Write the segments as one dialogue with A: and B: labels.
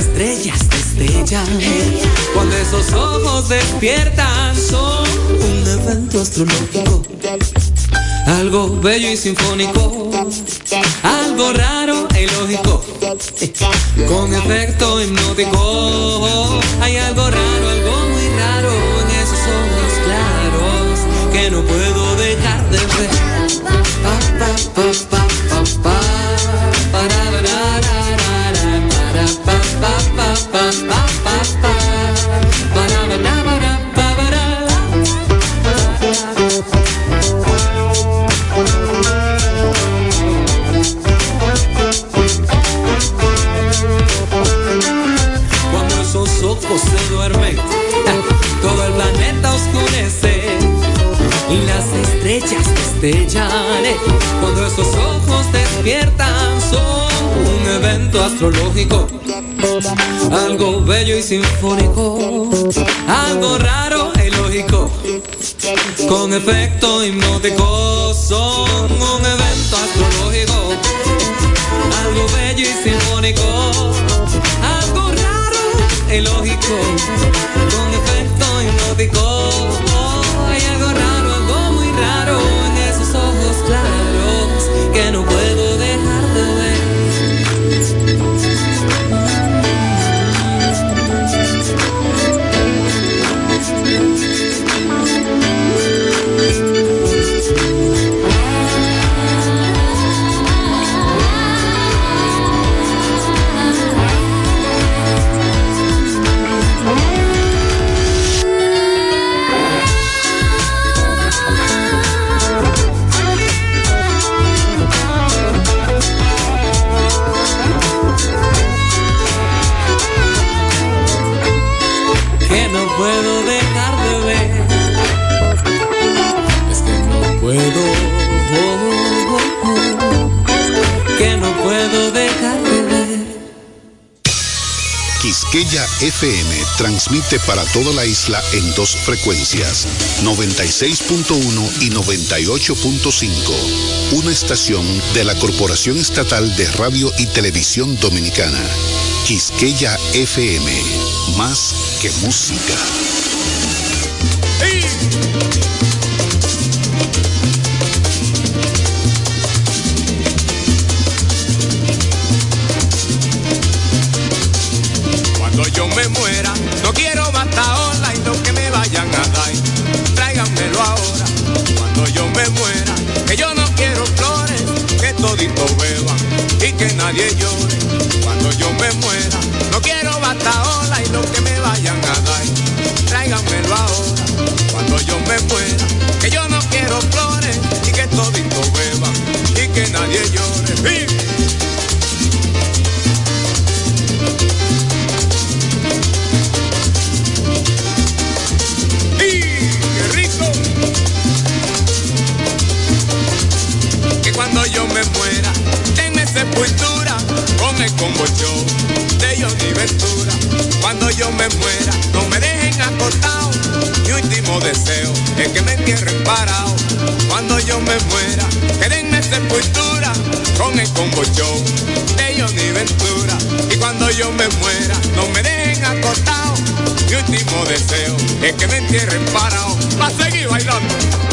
A: estrellas destellan. Cuando esos ojos despiertan, son un evento astronómico. Algo bello y sinfónico, algo raro e ilógico, con efecto hipnótico. Hay algo raro, algo muy raro en esos ojos claros que no puedo dejar de ver. Cuando esos ojos despiertan, son un evento astrológico. Algo bello y sinfónico, algo raro e ilógico, con efecto hipnótico, son un evento astrológico. Algo bello y sinfónico, algo raro e ilógico, con efecto hipnótico. Puedo dejar de ver. Es que no puedo, que no puedo dejar de ver.
B: Quisqueya FM transmite para toda la isla en dos frecuencias, 96.1 y 98.5. Una estación de la Corporación Estatal de Radio y Televisión Dominicana. Quisqueya FM, más que música.
C: Con el combo show de Johnny Ventura. Cuando yo me muera, no me dejen acostado. Mi último deseo es que me entierren parado. Cuando yo me muera, que denme sepultura con el combo show de Johnny Ventura. Y cuando yo me muera, no me dejen acostado. Mi último deseo es que me entierren parado. Va a seguir bailando.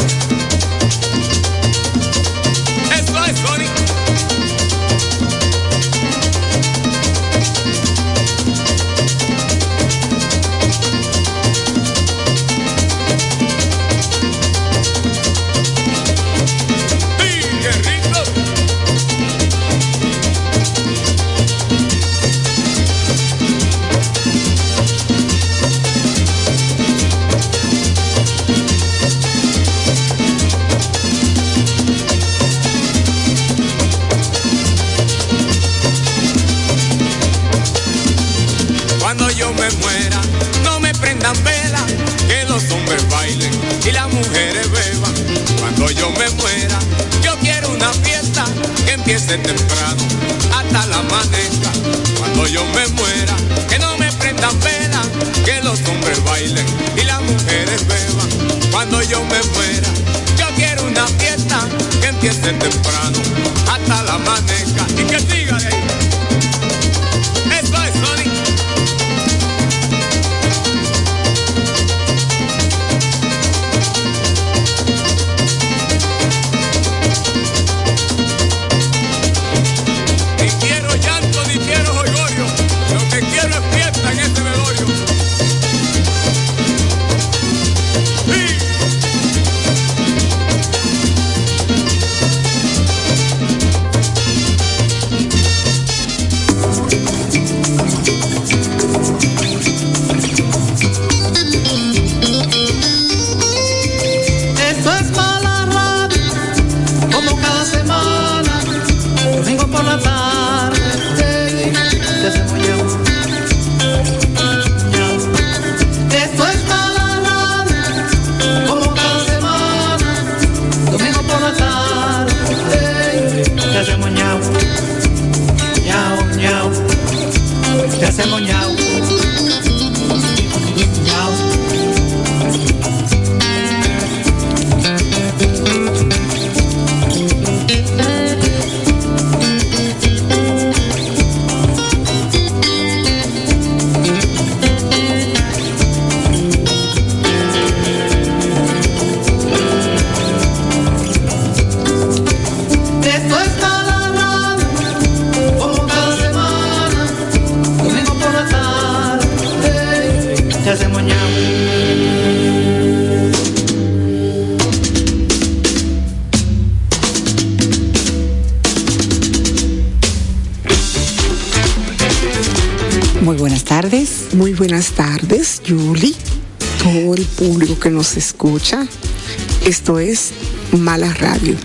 C: Es
D: Mala Radio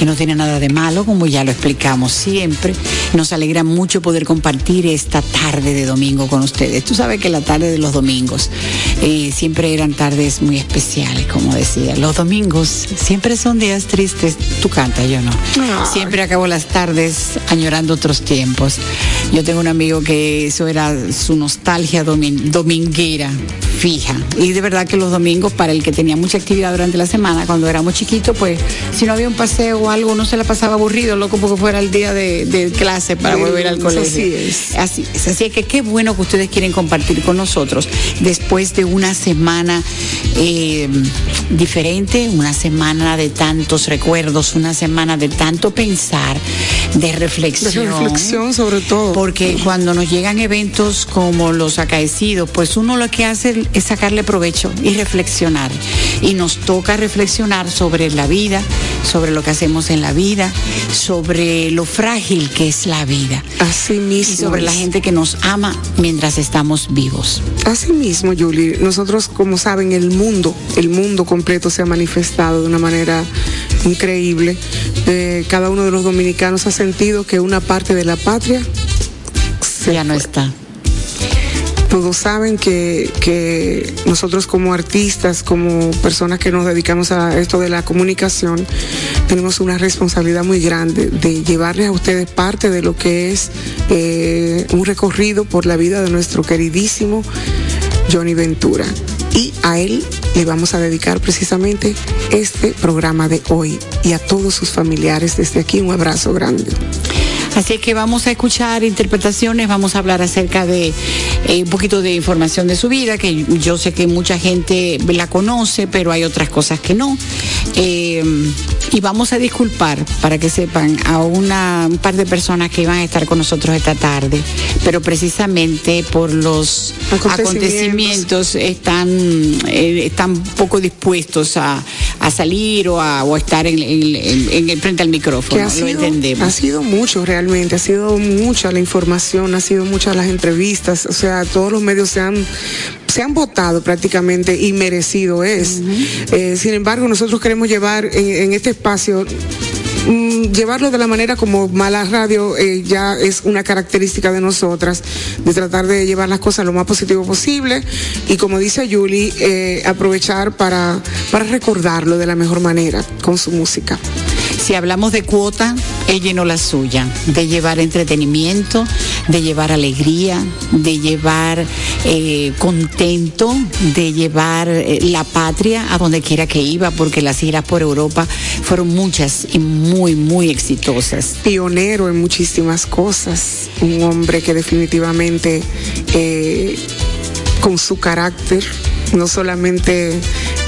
E: que no tiene nada de malo, como ya lo explicamos siempre. Nos alegra mucho poder compartir esta tarde de domingo con ustedes. Tú sabes que la tarde de los domingos eh, siempre eran tardes muy especiales, como decía. Los domingos siempre son días tristes. Tú cantas, yo no. Siempre acabo las tardes añorando otros tiempos. Yo tengo un amigo que eso era su nostalgia dominguera fija. Y de verdad que los domingos, para el que tenía mucha actividad durante la semana, cuando éramos chiquitos, pues si no había un paseo o algo, no se la pasaba aburrido, loco, porque fuera el día de, clase para volver al colegio.
D: Así es.
E: Así es. Así que qué bueno que ustedes quieren compartir con nosotros después de una semana eh, diferente, una semana de tantos recuerdos, una semana de tanto pensar, de reflexión.
D: De reflexión sobre todo.
E: Porque cuando nos llegan eventos como los acaecidos, pues uno lo que hace es sacarle provecho y reflexionar. Y nos toca reflexionar sobre la vida, sobre lo que hacemos en la vida, sobre lo frágil que es la vida.
D: Así mismo.
E: Y sobre la gente que nos ama mientras estamos vivos.
D: Así mismo, Julie. Nosotros, como saben, el mundo, el mundo completo se ha manifestado de una manera increíble. Eh, cada uno de los dominicanos ha sentido que una parte de la patria
E: ya no está
D: todos saben que, que, nosotros como artistas, como personas que nos dedicamos a esto de la comunicación, tenemos una responsabilidad muy grande de llevarles a ustedes parte de lo que es eh, un recorrido por la vida de nuestro queridísimo Johnny Ventura. Y a él le vamos a dedicar precisamente este programa de hoy y a todos sus familiares desde aquí un abrazo grande.
E: Así que vamos a escuchar interpretaciones, vamos a hablar acerca de eh, un poquito de información de su vida, que yo sé que mucha gente la conoce, pero hay otras cosas que no. Eh, y vamos a disculpar, para que sepan, a una, un par de personas que iban a estar con nosotros esta tarde, pero precisamente por los acontecimientos, están, eh, están poco dispuestos a, salir o a, estar en, el frente al micrófono.
D: lo entendemos. Ha sido mucho realmente realmente. Ha sido mucha la información, ha sido muchas las entrevistas, o sea, todos los medios se han se han votado prácticamente y merecido es. Eh, sin embargo, nosotros queremos llevar en, este espacio mm, llevarlo de la manera como Mala Radio eh, ya es una característica de nosotras, de tratar de llevar las cosas lo más positivo posible y como dice Julie, eh, aprovechar para, para recordarlo de la mejor manera con su música.
E: Si hablamos de cuota, él llenó la suya, de llevar entretenimiento, de llevar alegría, de llevar eh, contento, de llevar eh, la patria a donde quiera que iba, porque las giras por Europa fueron muchas y muy, muy exitosas.
D: Pionero en muchísimas cosas, un hombre que definitivamente eh, con su carácter, no solamente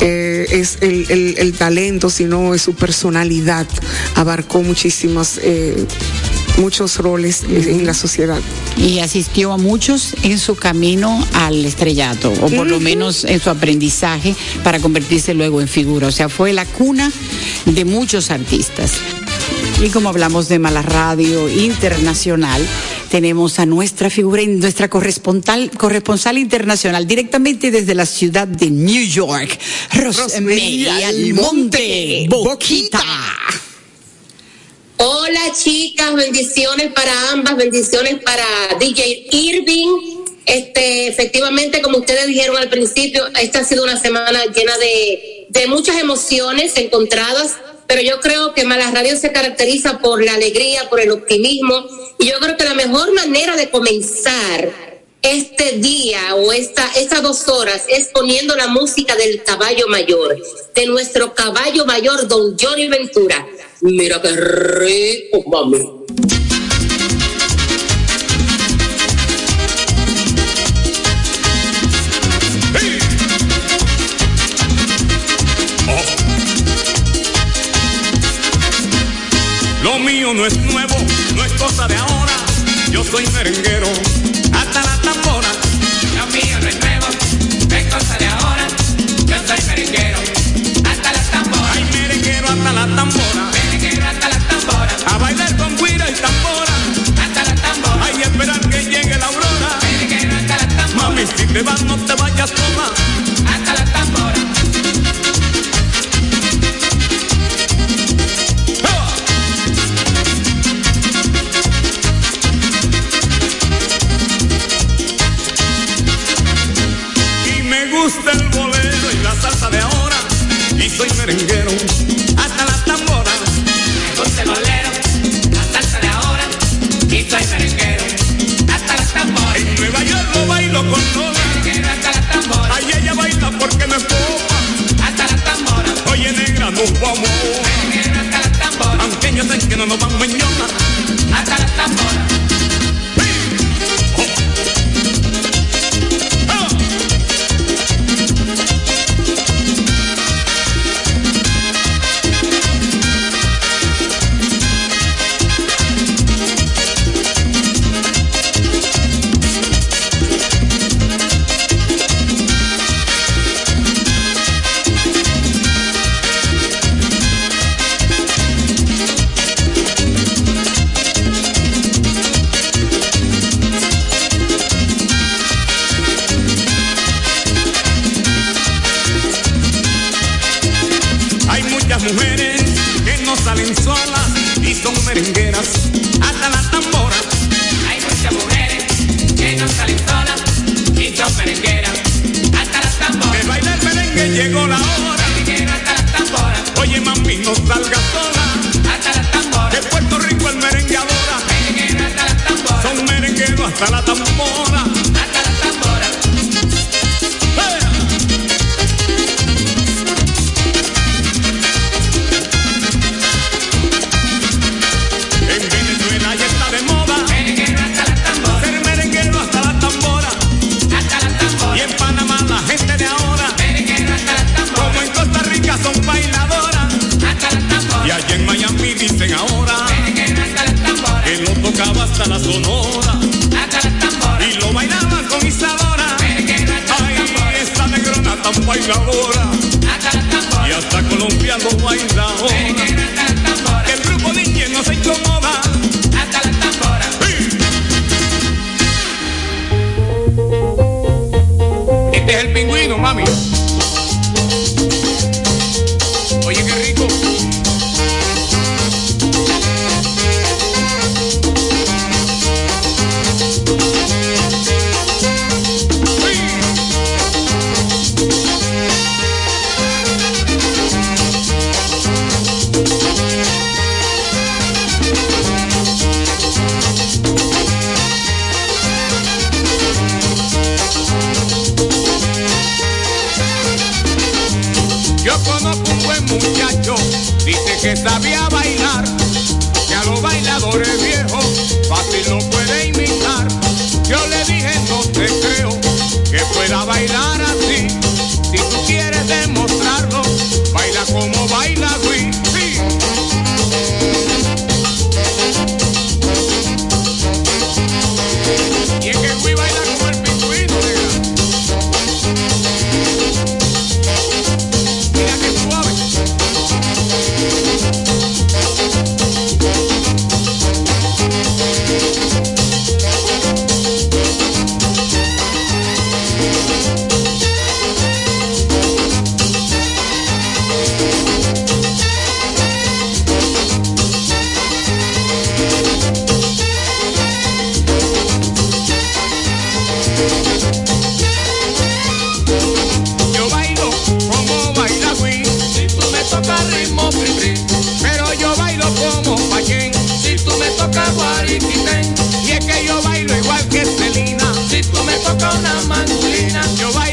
D: eh, es el, talento, sino es su personalidad. Abarcó muchísimos, eh, muchos roles en la sociedad.
E: Y asistió a muchos en su camino al estrellato, o por lo menos en su aprendizaje para convertirse luego en figura. O sea, fue la cuna de muchos artistas. Y como hablamos de mala radio internacional, tenemos a nuestra figura, nuestra corresponsal, corresponsal internacional, directamente desde la ciudad de New York, Rosemary Almonte, Boquita.
F: Hola chicas, bendiciones para ambas, bendiciones para DJ Irving. Este, efectivamente, como ustedes dijeron al principio, esta ha sido una semana llena de, de muchas emociones encontradas pero yo creo que Malas Radio se caracteriza por la alegría, por el optimismo, y yo creo que la mejor manera de comenzar este día o estas dos horas es poniendo la música del caballo mayor, de nuestro caballo mayor, don Johnny Ventura. Mira qué rico, mami.
G: mío no es nuevo, no es cosa de ahora. Yo soy merenguero, hasta la tambora.
H: Lo mío no es nuevo, no es cosa de ahora. Yo soy merenguero, hasta la tambora.
G: Ay, merenguero hasta la tambora.
H: Merenguero hasta la tambora.
G: A bailar con guira y tambora.
H: Hasta la tambora.
G: Ay, esperar que llegue la aurora.
H: Merenguero hasta la tambora.
G: Mami, si te vas no te vayas sola busca una mandolina. Yo bailo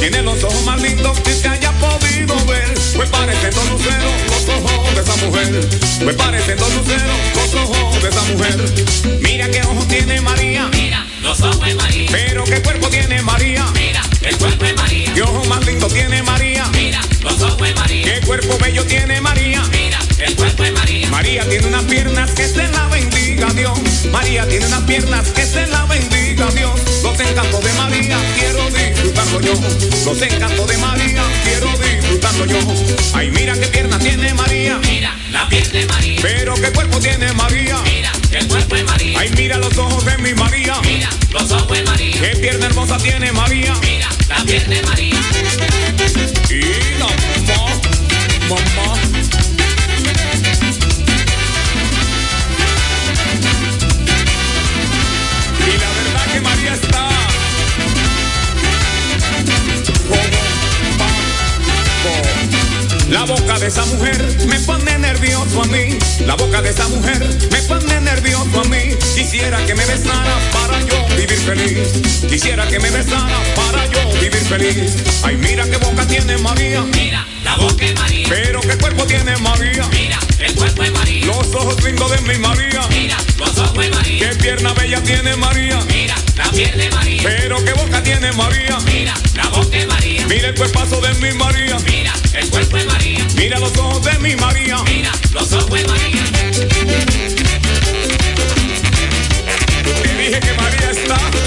G: Tiene los ojos más lindos que haya podido ver.
H: Me parecen dos luceros los ojos de
G: esa mujer. Me parecen dos luceros los
H: ojos de esa mujer.
G: Mira qué ojos tiene María. Mira, los ojos
H: María. Pero qué
G: cuerpo tiene María. Mira el cuerpo de María. ¿Qué ojo más lindo tiene María?
H: Mira, los ojos de María. ¿Qué cuerpo bello tiene María? Mira, el cuerpo
G: de María. María tiene unas piernas
H: que se la
G: bendiga Dios. María tiene unas piernas
H: que se la
G: bendiga Dios. Los
H: encantos de María
G: quiero disfrutarlo yo. Los encantos de María
H: quiero disfrutarlo yo. Ay,
G: mira qué piernas tiene María.
H: Mira la
G: piel de
H: María. Pero qué
G: cuerpo tiene María. Mira, el cuerpo
H: de María. Ay,
G: mira los ojos de mi María.
H: Mira, los ojos de
G: María. Qué pierna hermosa tiene María.
H: Mira, la piel de María.
G: Y
H: la
G: mamá,
H: mamá. La
G: boca de esa mujer me pone nervioso a mí. La boca de esa mujer me pone nervioso a mí. Quisiera que me besara para yo vivir feliz. Quisiera que me besara para yo vivir
C: feliz. Ay, mira qué boca tiene María.
H: Mira, la boca es María.
C: Pero qué cuerpo tiene María.
H: Mira, el cuerpo es María.
C: Los ojos lindos de mi María.
H: Mira, los ojos de María.
C: Qué pierna bella tiene María.
H: Mira, la piel de María.
C: Pero qué boca tiene María.
H: Mira, la boca de María.
C: Mira el cuerpazo de mi María.
H: Mira, el cuerpo de María.
C: Mira los ojos de mi María.
H: Mira, los ojos de María.
C: Te dije que María está.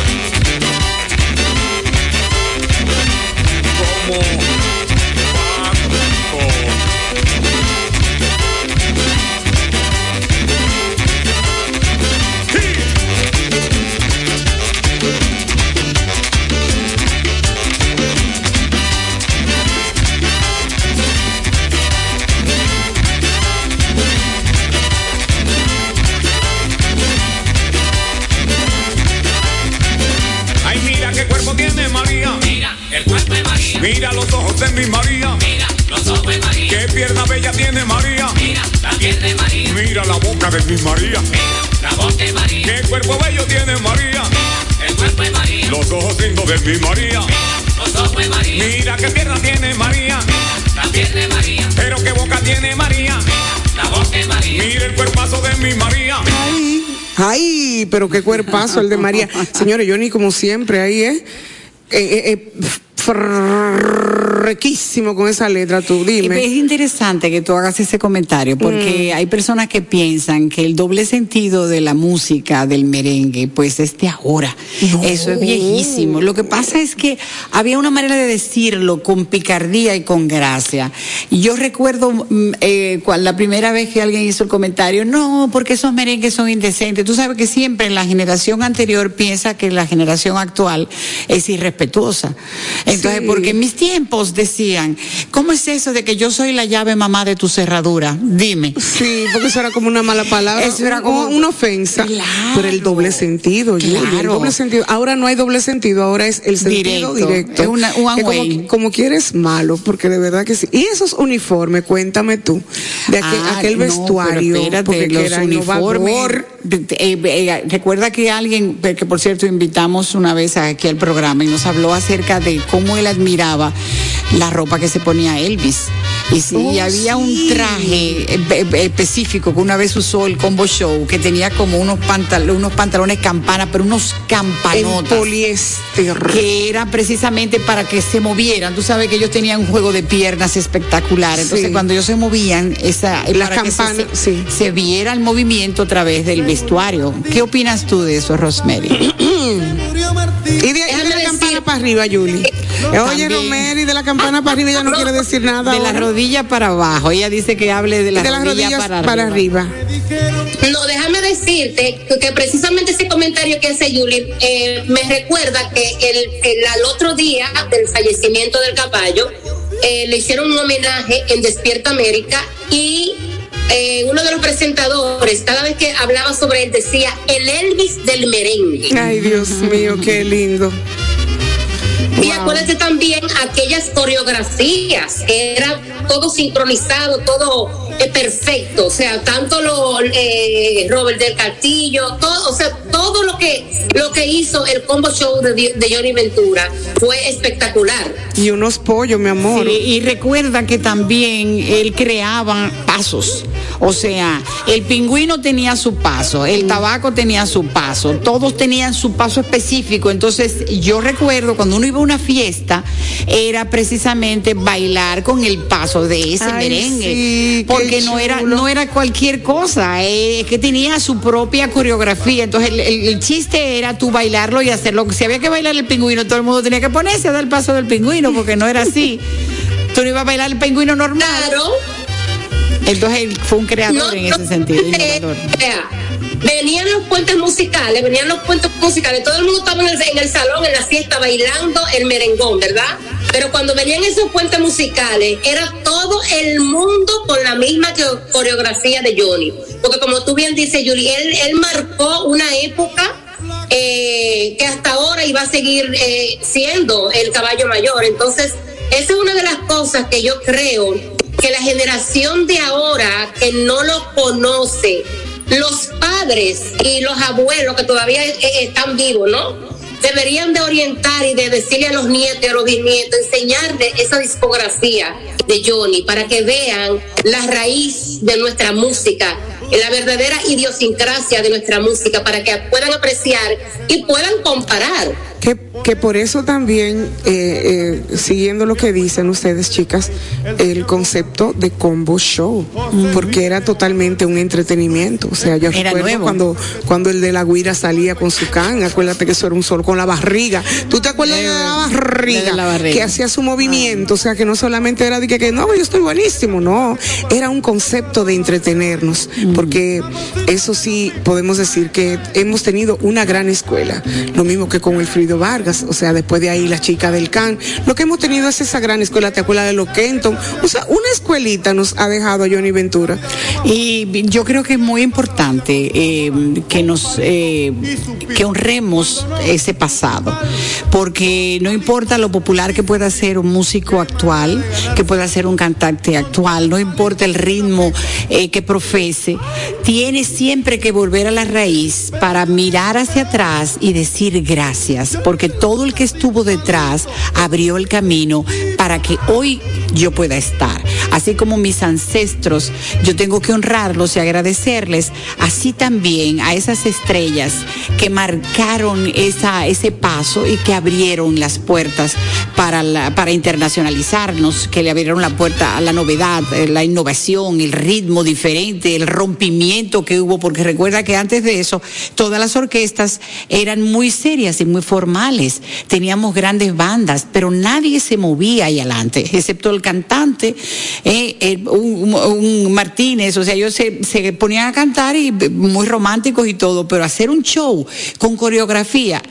C: Boca de mi María.
H: Mira, la boca de María.
C: Qué cuerpo bello tiene María.
H: Mira, el cuerpo de María.
C: Los ojos lindos de mi María.
H: Mira, los ojos de María.
C: Mira qué pierna tiene María.
H: Mira, la piel de María.
C: Pero qué boca tiene María.
H: Mira, la boca de María.
C: Mira el cuerpazo de mi María.
D: Ay, ay, pero qué cuerpazo el de María. Señores, yo ni como siempre ahí, ¿eh? eh, eh, eh, frequísimo con esa letra, tú,
E: Es
D: dime.
E: interesante que tú hagas ese comentario porque hay personas que piensan que el doble sentido de la música del merengue pues es de ahora. Eso es viejísimo. Lo que pasa es que había una manera de decirlo con picardía y con gracia. Y yo recuerdo mm, eh, cual- la primera vez que alguien hizo el comentario, no, porque esos merengues son indecentes. Tú sabes que siempre la generación anterior piensa que la generación actual es irrespetuosa. Entonces,
D: Sí.
E: porque en mis tiempos decían, ¿cómo es eso de que yo soy la llave mamá de tu cerradura? Dime.
D: Sí, porque eso era como una mala palabra.
E: Eso era como-
D: una ofensa.
E: Claro.
D: Pero el doble sentido, el
E: Claro.
D: doble sentido. Ahora no hay doble sentido, ahora es el sentido
E: Directo.
D: directo.
E: Es una-
D: Que como, quieres malo, porque de verdad que sí. Y esos uniformes, cuéntame tú, de aquel,
E: Ah,
D: aquel
E: no,
D: vestuario,
E: espérate,
D: porque que
E: los
D: era
E: uniformes. eh, eh, recuerda que alguien, que por cierto invitamos una vez aquí al programa y nos habló acerca de cómo él admiraba la ropa que se ponía Elvis. Y sí,
D: Oh,
E: había un traje eh, eh, específico que una vez usó el Combo Show, que tenía como unos, pantal unos pantalones campana, pero unos
D: En
E: campanotas.
D: poliéster.
E: que era precisamente para que se movieran. Tú sabes que ellos tenían un juego de piernas espectacular. Entonces,
D: Sí.
E: cuando ellos se movían, esa
D: La campana,
E: se,
D: sí.
E: se viera el movimiento a través del vestuario. ¿Qué opinas tú de eso, Rosemary?
D: Y de, y de la campana para arriba, Julie. Oye, y de la campana para arriba ya no quiere decir nada.
E: De la
D: ahora.
E: rodilla para abajo. Ella dice que hable de la
D: de las
E: rodilla
D: rodillas
E: para, arriba.
F: No, déjame decirte que, que precisamente ese comentario que hace Julie eh, me recuerda que el, el- al otro día del fallecimiento del caballo eh, le hicieron un homenaje en Despierta América y eh, uno de los presentadores, cada vez que hablaba sobre él, decía el Elvis del merengue.
D: Ay, Dios mío, qué lindo.
F: Y acuérdate también aquellas coreografías, que era todo sincronizado, todo eh, perfecto, o sea, tanto lo eh, Robert del Castillo, todo, o sea, todo lo que lo que hizo el combo show de, de Johnny Ventura fue espectacular.
D: Y unos pollos, mi amor.
E: Sí, y recuerda que también él creaba pasos. O sea, el pingüino tenía su paso, el tabaco tenía su paso, todos tenían su paso específico. Entonces, yo recuerdo cuando uno iba a una fiesta, era precisamente bailar con el paso de ese
D: Ay,
E: merengue.
D: sí,
E: porque no era, no era cualquier cosa, eh, es que tenía su propia coreografía. Entonces, el, el- el chiste era tú bailarlo y hacerlo. Si había que bailar el pingüino, todo el mundo tenía que ponerse a dar el paso del pingüino, porque no era así. Tú no ibas a bailar el pingüino normal.
F: Claro.
E: Entonces él fue un creador
F: No,
E: en
F: no,
E: ese sentido,
F: eh, venían los puentes musicales, venían los puentes musicales, todo el mundo estaba en el, salón, en la fiesta, bailando el merengón, ¿verdad? Pero cuando venían esos puentes musicales, era todo el mundo con la misma coreografía de Johnny. Porque como tú bien dices, él, él marcó una época eh, que hasta ahora iba a seguir eh, siendo el caballo mayor. Entonces, esa es una de las cosas que yo creo que la generación de ahora que no lo conoce, los padres y los abuelos que todavía eh, están vivos, ¿no? deberían de orientar y de decirle a los nietos y a los bisnietos, enseñarle esa discografía de Johnny para que vean la raíz de nuestra música, la verdadera idiosincrasia de nuestra música, para que puedan apreciar y puedan comparar.
D: Que, que por eso también, eh, eh, siguiendo lo que dicen ustedes, chicas, el concepto de combo show, porque era totalmente un entretenimiento. O sea, yo recuerdo cuando cuando el de la guira salía con su can, acuérdate que eso era un sol con la barriga. ¿Tú te acuerdas de, la, barriga, Que hacía su movimiento, o sea, que no solamente era de que, que no, yo estoy buenísimo, no, era un concepto de entretenernos, porque eso sí podemos decir que hemos tenido una gran escuela, lo mismo que con el Frido Vargas, o sea, después de ahí la chica del CAN. Lo que hemos tenido es esa gran escuela, ¿te acuerdas de lo Kenton? O sea, una escuelita nos ha dejado a Johnny Ventura.
E: Y yo creo que es muy importante eh, que nos, eh, que honremos ese pasado, porque no importa lo popular que pueda ser un músico actual, que pueda ser un cantante actual, no importa el ritmo eh, que profese, tiene siempre que volver a la raíz para mirar hacia atrás y decir gracias porque todo el que estuvo detrás abrió el camino para que hoy yo pueda estar. Así como mis ancestros, yo tengo que honrarlos y agradecerles, así también a esas estrellas que marcaron esa, ese paso y que abrieron las puertas para, para internacionalizarnos, que le abrieron la puerta a la novedad, eh, la innovación, el ritmo diferente, el rompimiento que hubo, porque recuerda que antes de eso todas las orquestas eran muy serias y muy formales teníamos grandes bandas, pero nadie se movía ahí adelante, excepto el cantante, eh, un, Martínez, o sea, ellos se, se ponían a cantar y muy románticos y todo, pero hacer un show con coreografía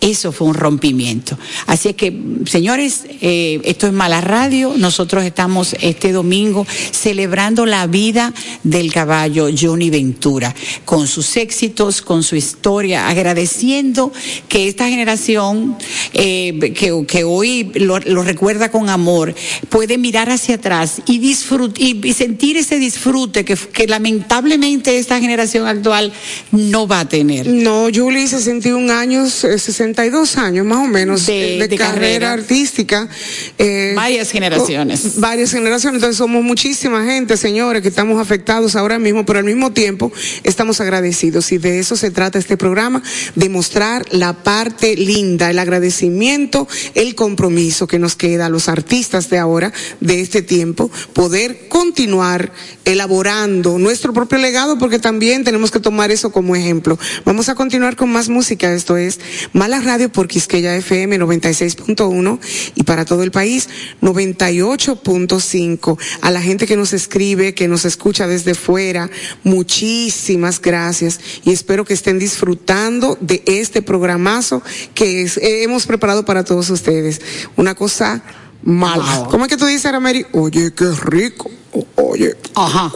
E: eso fue un rompimiento. Así es que, señores, eh, esto es Mala Radio. Nosotros estamos este domingo celebrando la vida del caballo Johnny Ventura, con sus éxitos, con su historia, agradeciendo que esta generación eh, que, hoy lo, recuerda con amor puede mirar hacia atrás y, y, sentir ese disfrute que, que lamentablemente esta generación actual no va a tener.
D: No, Julie, 61 años, 60 62 años más o menos de, carrera, artística.
E: Eh, varias generaciones.
D: Varias generaciones, entonces somos muchísima gente, señores, que estamos afectados ahora mismo, pero al mismo tiempo estamos agradecidos y de eso se trata este programa, de mostrar la parte linda, el agradecimiento, el compromiso que nos queda a los artistas de ahora, de este tiempo, poder continuar elaborando nuestro propio legado porque también tenemos que tomar eso como ejemplo. Vamos a continuar con más música, esto es Mala Radio por Quisqueya FM 96.1 y para todo el país 98.5. A la gente que nos escribe, que nos escucha desde fuera, muchísimas gracias y espero que estén disfrutando de este programazo que eh, hemos preparado para todos ustedes. Una cosa mala. ¿Cómo es que tú dices, Arameri? Oye, qué rico. oye.
E: Ajá.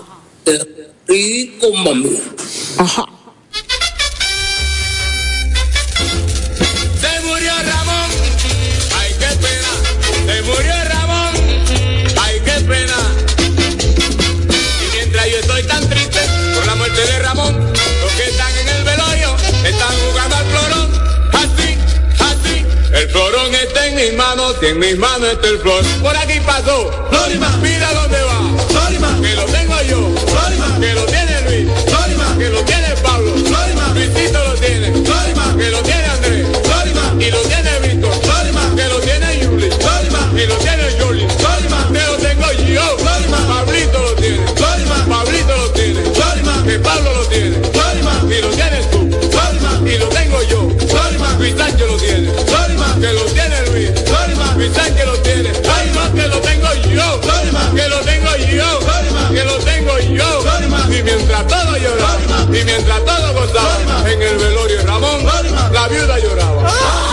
I: rico, mami.
D: Ajá.
C: Florón está en mis manos y en mis manos está el flor. Por aquí pasó, Florima, mira dónde va, Florima, que lo tengo yo, Florima, que lo tiene y mientras todo lloraba, y mientras todo gozaba, en el velorio Ramón, la viuda lloraba,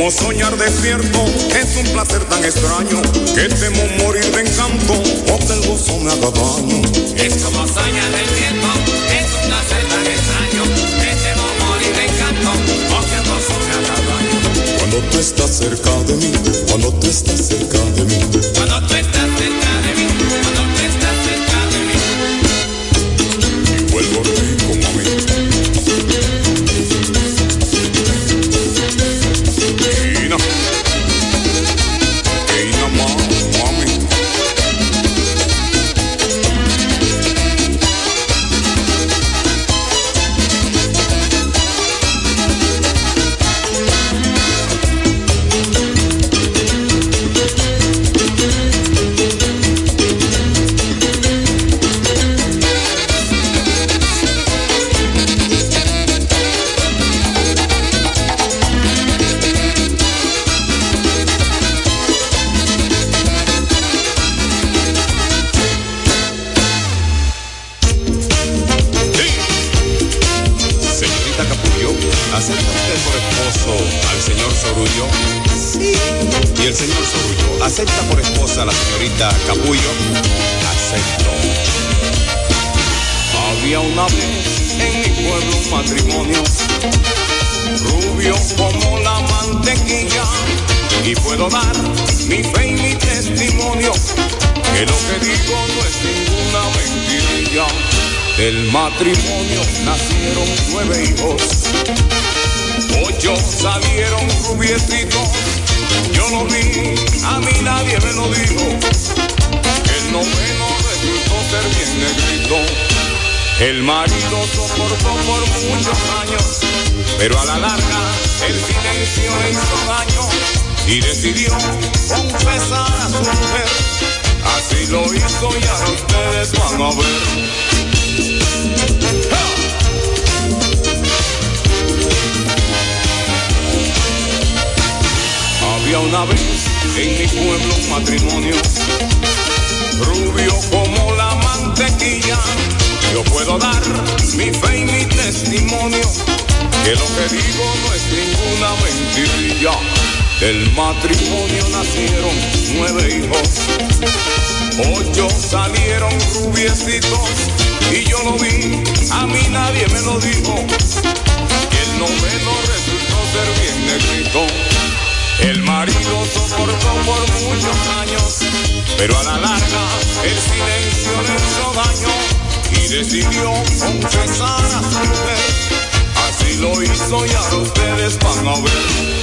G: Como soñar despierto es un placer tan extraño que temo morir de encanto o que el gozo me haga daño.
H: Es como soñar despierto es un placer tan extraño que temo morir de encanto o que el gozo me haga daño.
G: Cuando tú estás cerca de mí, cuando tú estás cerca de mí.
H: Cuando
G: matrimonio nacieron nueve hijos, ocho salieron rubiecitos, yo lo vi, a mí nadie me lo dijo, el noveno resultó ser bien negrito. El marido soportó por muchos años, pero a la larga el silencio le hizo daño y decidió confesar a su mujer. Así lo hizo y ahora ustedes van a ver. Había una vez en mi pueblo matrimonio, rubio como la mantequilla. Yo puedo dar mi fe y mi testimonio, que lo que digo no es ninguna mentirilla. Del matrimonio nacieron nueve hijos, ocho salieron rubiecitos y yo lo vi, a mí nadie me lo dijo. Y el noveno resultó ser bien negrito. El marido soportó por muchos años, pero a la larga el silencio le hizo daño y decidió confesar a su mujer. Así lo hizo y ahora ustedes van a ver.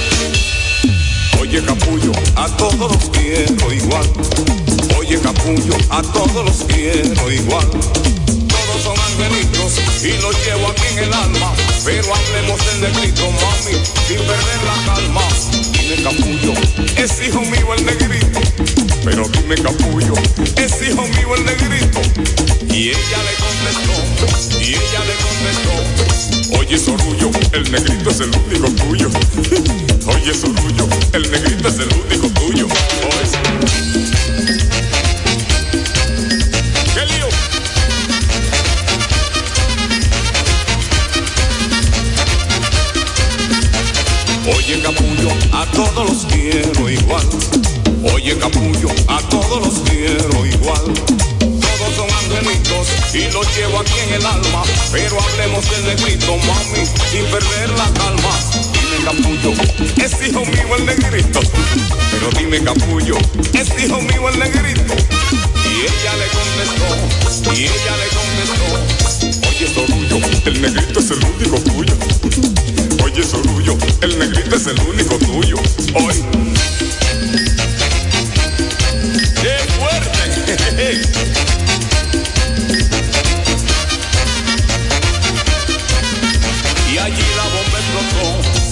G: Oye capullo, a todos los quiero igual. Oye capullo, a todos los quiero igual. Todos son angelitos y los llevo aquí en el alma. Pero hablemos del negrito, mami, Y ella le contestó, y ella le contestó. Oye Sorullo, el negrito es el único tuyo. Oye Sorullo, el negrito es el único tuyo. Oye. ¿Qué lío? Oye capullo, a todos los quiero igual. Oye capullo, a todos los quiero igual. Y los llevo aquí en el alma. Pero hablemos del negrito, mami, sin perder la calma. Dime capullo, es hijo mío el negrito. Pero dime capullo, es hijo mío el negrito. Y ella le contestó, y ella le contestó. Oye Sorullo, el negrito es el único tuyo. Oye Sorullo, el negrito es el único tuyo. Hoy. ¡Qué fuerte!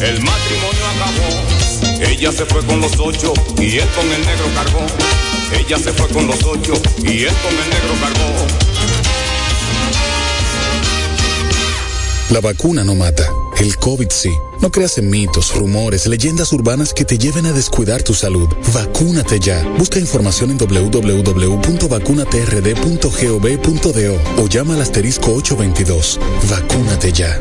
G: El matrimonio acabó. Ella se fue con los ocho y él con el negro cargó. Ella se fue con los ocho y él con el negro cargó.
J: La vacuna no mata, el COVID sí. No creas en mitos, rumores, leyendas urbanas que te lleven a descuidar tu salud. Vacúnate ya. Busca información en www.vacunatrd.gov.do o llama al asterisco 822. Vacúnate ya.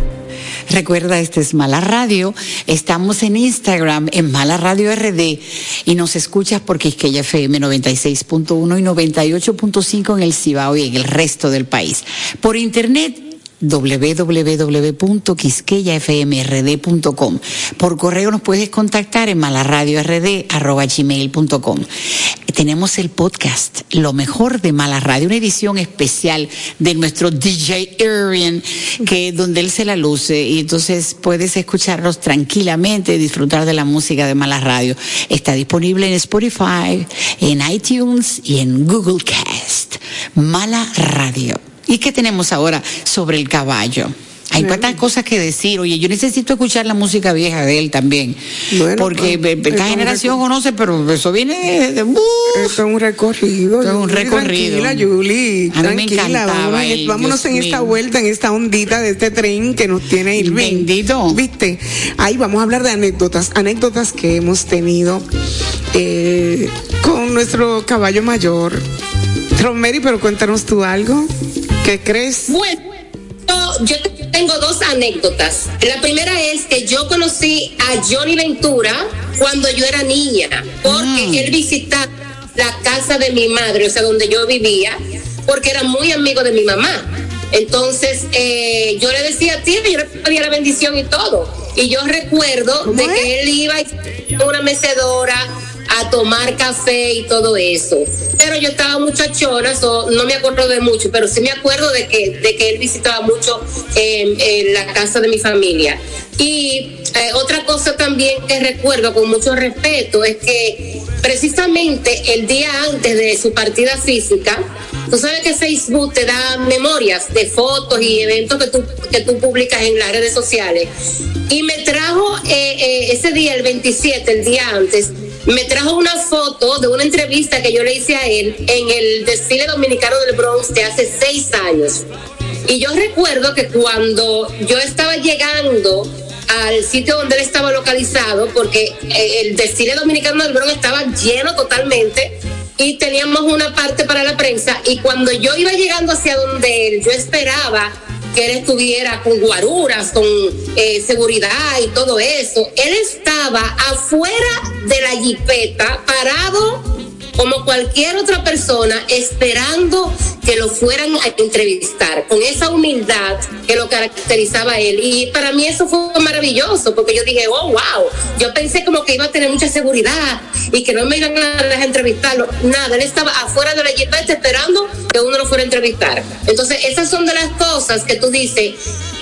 E: Recuerda, este es Mala Radio. Estamos en Instagram, en Mala Radio RD, y nos escuchas por Quisqueya FM 96.1 y 98.5 en el Cibao y en el resto del país. Por internet, www.quisqueyafmrd.com. Por correo nos puedes contactar en malaradiord.gmail.com. Tenemos el podcast, lo mejor de Mala Radio, una edición especial de nuestro DJ Irving, que donde él se la luce y entonces puedes escucharlos tranquilamente, disfrutar de la música de Mala Radio. Está disponible en Spotify, en iTunes y en Google Cast. Mala Radio. ¿Y qué tenemos ahora sobre el caballo? Hay tantas cosas que decir. Oye, yo necesito escuchar la música vieja de él también.
D: Bueno,
E: porque
D: pues,
E: esta generación conoce, pero eso viene de... uh,
D: Esto es un recorrido.
E: Esto es un recorrido.
D: Tranquila, Julie.
E: A mí me
D: tranquila,
E: encantaba
D: vámonos,
E: él,
D: vámonos
E: Dios
D: en esta vuelta, en esta ondita de este tren que nos tiene Irving.
E: Bendito.
D: ¿Viste? Ahí vamos a hablar de anécdotas. Anécdotas que hemos tenido eh, con nuestro caballo mayor. Rosemary, pero cuéntanos tú algo. ¿Qué crees?
F: Bueno, yo tengo dos anécdotas. La primera es que yo conocí a Johnny Ventura cuando yo era niña, porque él visitaba la casa de mi madre, o sea, donde yo vivía, porque era muy amigo de mi mamá. Entonces, eh, yo le decía, tía, yo le pedía la bendición y todo. Y yo recuerdo de que él iba a una mecedora a tomar café y todo eso. Pero yo estaba muchachona, no me acuerdo de mucho, pero sí me acuerdo de que, de que él visitaba mucho en la casa de mi familia. Y eh, otra cosa también que recuerdo con mucho respeto es que precisamente el día antes de su partida física, tú sabes que Facebook te da memorias de fotos y eventos que tú, que tú publicas en las redes sociales. Y me trajo eh, eh, ese día, el 27, el día antes, me trajo una foto de una entrevista que yo le hice a él en el desfile dominicano del Bronx de hace seis años. Y yo recuerdo que cuando yo estaba llegando al sitio donde él estaba localizado, porque eh, el desfile dominicano del Bronx estaba lleno totalmente y teníamos una parte para la prensa. Y cuando yo iba llegando hacia donde él, yo esperaba que él estuviera con guaruras, con eh, seguridad y todo eso. Él estaba afuera de la jipeta, parado como cualquier otra persona, esperando que lo fueran a entrevistar, con esa humildad que lo caracterizaba a él. Y para mí eso fue maravilloso, porque yo dije, oh, wow, yo pensé como que iba a tener mucha seguridad y que no me iban a dejar entrevistarlo. Nada, él estaba afuera de la jipeta esperando que uno lo fuera a entrevistar. Entonces, esas son de las cosas que tú dices,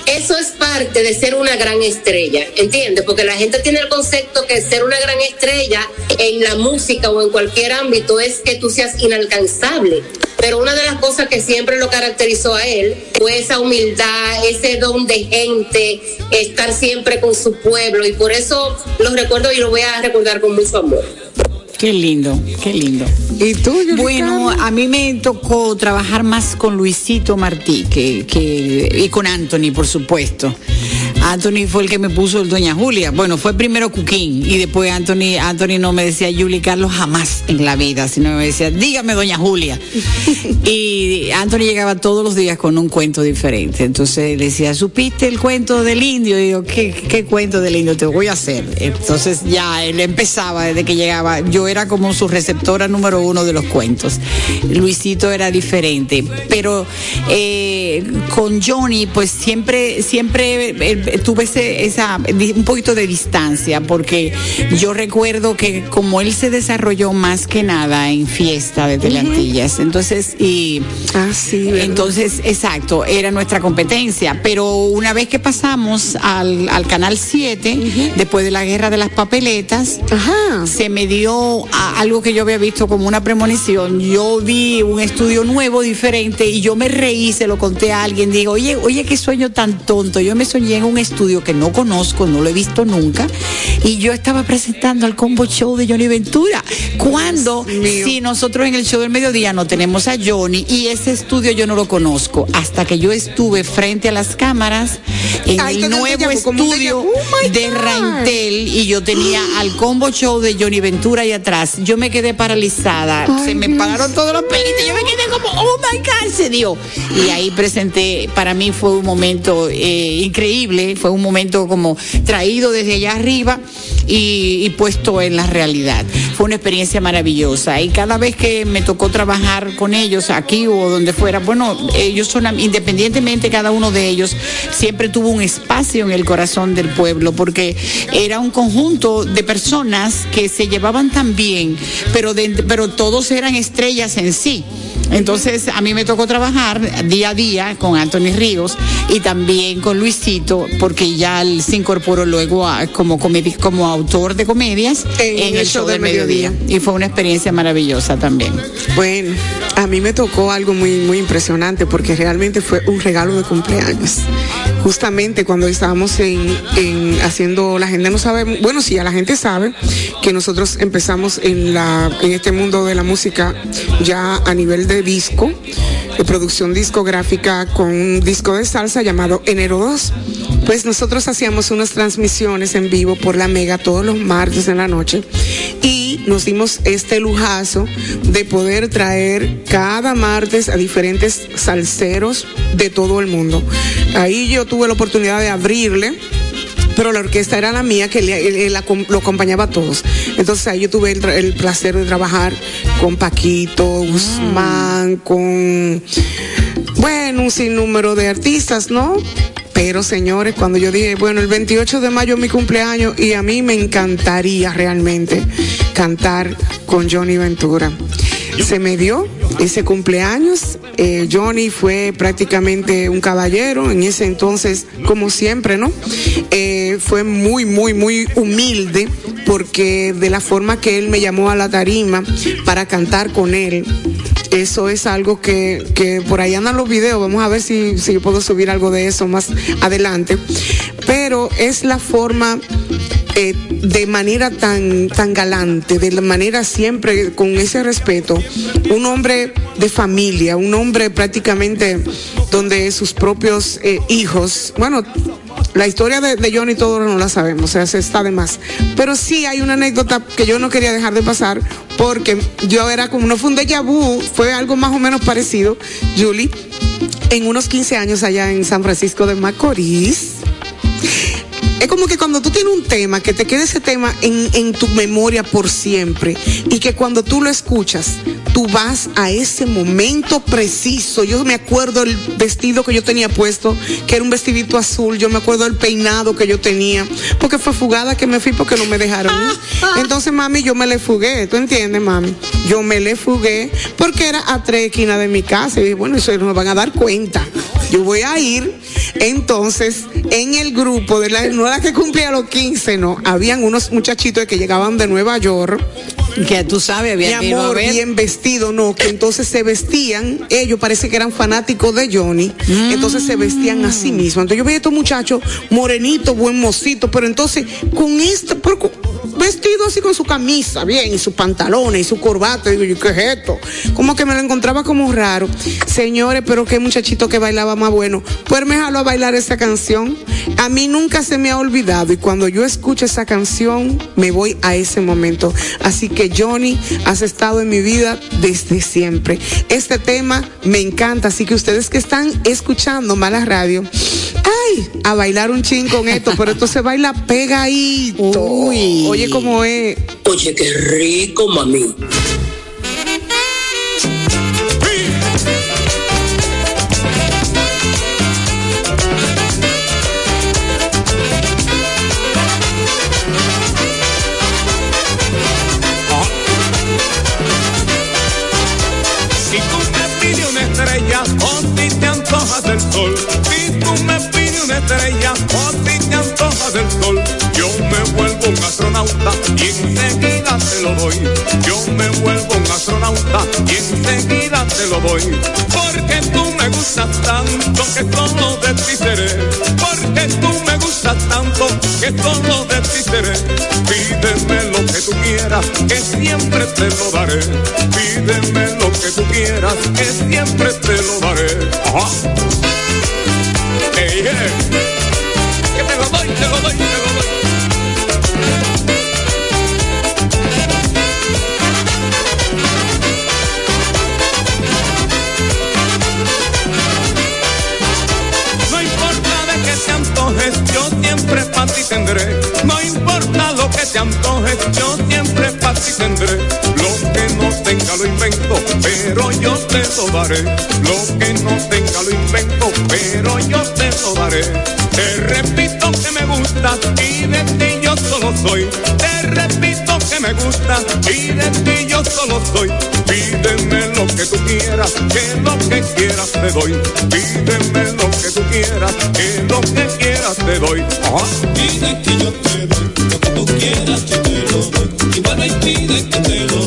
F: eso es parte de ser una gran estrella, ¿entiendes? Porque la gente tiene el concepto que ser una gran estrella en la música o en cualquier ámbito es que tú seas inalcanzable. Pero una de las cosas que siempre lo caracterizó a él fue esa humildad, ese don de gente, estar siempre con su pueblo y por eso lo recuerdo y lo voy a recordar con mucho amor.
E: Qué lindo, qué lindo.
D: ¿Y tú,
E: Bueno, a mí me tocó trabajar más con Luisito Martí que, que, y con Anthony, por supuesto. Anthony fue el que me puso el Doña Julia. Bueno, fue primero Cuquín y después Anthony, Anthony no me decía Julie Carlos jamás en la vida, sino me decía, dígame Doña Julia. y Anthony llegaba todos los días con un cuento diferente. Entonces decía, ¿supiste el cuento del indio? Y yo, ¿qué, qué cuento del indio te voy a hacer? Entonces ya él empezaba desde que llegaba. Yo era como su receptora número uno de los cuentos. Luisito era diferente. Pero eh, con Johnny, pues siempre, siempre tuve ese, esa, un poquito de distancia, porque yo recuerdo que como él se desarrolló más que nada en fiesta de Teleantillas, entonces, y.
D: Ah, sí,
E: entonces, exacto, era nuestra competencia. Pero una vez que pasamos al, al Canal 7, después de la guerra de las papeletas, se me dio algo que yo había visto como una premonición. Yo vi un estudio nuevo, diferente, y yo me reí, se lo conté a alguien, digo, oye, oye, qué sueño tan tonto. Yo me soñé en un estudio que no conozco, no lo he visto nunca, y yo estaba presentando al combo show de Johnny Ventura. Cuando, si nosotros en el show del mediodía no tenemos a Johnny y ese estudio yo no lo conozco, hasta que yo estuve frente a las cámaras en el nuevo estudio oh de Raintel y yo tenía al combo show de Johnny Ventura ahí atrás, yo me quedé paralizada, se me pagaron todos los pelitos, yo me quedé como, oh my God, se dio. Y ahí presenté, para mí fue un momento eh, increíble, fue un momento como traído desde allá arriba y, puesto en la realidad. Fue una experiencia maravillosa y cada vez que me tocó trabajar con ellos aquí o donde fuera, bueno, ellos son, independientemente cada uno de ellos, siempre tuvo un espacio en el corazón del pueblo porque era un conjunto de personas que se llevaban tan bien, pero, pero todos eran estrellas en sí. Entonces a mí me tocó trabajar día a día con Anthony Ríos y también con Luisito, porque ya él se incorporó luego como, como autor de comedias en, el, show, del, mediodía. Y fue una experiencia maravillosa también.
D: Bueno, a mí me tocó algo muy, muy impresionante porque realmente fue un regalo de cumpleaños. Justamente cuando estábamos en, haciendo, la gente no sabe, bueno, sí, a la gente sabe que nosotros empezamos en, la, en este mundo de la música ya a nivel de disco, de producción discográfica con un disco de salsa llamado Enero 2. Pues nosotros hacíamos unas transmisiones en vivo por la Mega todos los martes en la noche y nos dimos este lujazo de poder traer cada martes a diferentes salseros de todo el mundo. Ahí yo tuve la oportunidad de abrirle pero la orquesta era la mía que lo acompañaba a todos. Entonces ahí yo tuve el, placer de trabajar con Paquito, Guzmán, con, bueno, un sinnúmero de artistas, ¿no? Pero señores, cuando yo dije, bueno, el 28 de mayo es mi cumpleaños y a mí me encantaría realmente cantar con Johnny Ventura. Se me dio ese cumpleaños. Eh, Johnny fue prácticamente un caballero en ese entonces, como siempre, ¿no? Eh, fue muy, muy, muy humilde porque de la forma que él me llamó a la tarima para cantar con él, eso es algo que, que por ahí andan los videos, vamos a ver si, si puedo subir algo de eso más adelante, pero es la forma eh, de manera tan, tan galante, de la manera siempre con ese respeto, un hombre de familia, un hombre prácticamente donde sus propios eh, hijos, bueno, la historia de, de Johnny todos no la sabemos, o sea, se está de más. Pero sí hay una anécdota que yo no quería dejar de pasar porque yo era como, no fue un déjà vu, fue algo más o menos parecido, Julie, en unos 15 años allá en San Francisco de Macorís. Es como que cuando tú tienes un tema, que te quede ese tema en, en, tu memoria por siempre y que cuando tú lo escuchas, tú vas a ese momento preciso. Yo me acuerdo el vestido que yo tenía puesto, que era un vestidito azul, yo me acuerdo el peinado que yo tenía, porque fue fugada que me fui porque no me dejaron. Entonces, mami, yo me le fugué, ¿tú entiendes, mami? Yo me le fugué porque era a tres esquinas de mi casa y dije, bueno, eso no me van a dar cuenta. Yo voy a ir entonces en el grupo de la no que cumplía los 15, no, habían unos muchachitos que llegaban de Nueva York
E: que tú sabes, había
D: mi amor, bien vestido, no, que entonces se vestían, ellos parece que eran fanáticos de Johnny, mm. entonces se vestían a sí mismos. Entonces yo veía a estos muchachos morenitos, buen mocito, pero entonces con este, vestido así con su camisa, bien, y sus pantalones y su corbata, digo yo, ¿qué es esto? Como que me lo encontraba como raro. Señores, pero qué muchachito que bailaba más bueno. Pues me jaló a bailar esa canción. A mí nunca se me ha olvidado y cuando yo escucho esa canción, me voy a ese momento. Así que Johnny, has estado en mi vida desde siempre. Este tema me encanta, así que ustedes que están escuchando Mala Radio, ay, a bailar un chin con esto, pero esto se baila pegadito. Uy. Oye, ¿cómo es?
F: Oye, qué rico, mami.
G: Pides una estrella o si del sol, yo me vuelvo un astronauta y enseguida te lo doy. Yo me vuelvo un astronauta y enseguida te lo doy. Porque tú me gustas tanto que solo de ti seré. Porque tú me gustas tanto que solo de ti seré. Pídeme lo que tú quieras, que siempre te lo daré. Pídeme lo que tú quieras, que siempre te lo daré. Hey. Que te lo doy, te lo doy, te lo doy. No importa de que te antojes, yo siempre para ti tendré. No importa lo que te antojes, yo siempre para ti tendré. Lo que no tenga lo invento, te lo daré. Lo que no tenga lo invento, pero yo te lo daré. Te repito que me gustas y de ti yo solo soy. Te repito que me gustas y de ti yo solo soy. Pídeme lo que tú quieras, que lo que quieras te doy. Pídeme lo que tú quieras, que lo que quieras te doy. Ajá.
K: Pide que yo te doy, lo que tú quieras yo te lo doy. Bueno, y pide que te doy,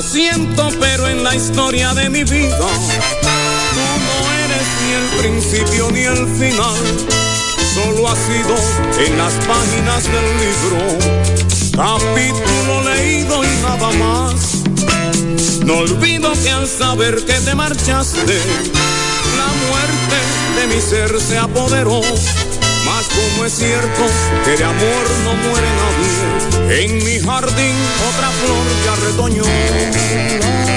K: Lo
G: siento, pero en la historia de mi vida, tú no eres ni el principio ni el final. Solo has sido en las páginas del libro, capítulo leído y nada más. No olvido que al saber que te marchaste, la muerte de mi ser se apoderó. Mas como es cierto que de amor no muere nadie en mi jardín otra flor ya retoñó.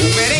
C: ready?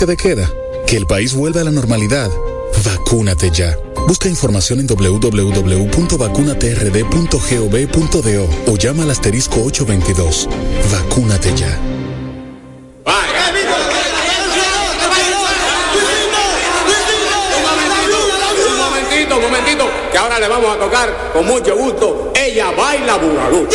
C: toque de queda, que el país vuelva a la normalidad. Vacúnate ya. Busca información en www.vacunatrd.gov.do o llama al asterisco 822. Vacúnate ya.
L: Un momentito, un momentito, que ahora le vamos a tocar con mucho gusto. Ella baila bugalú.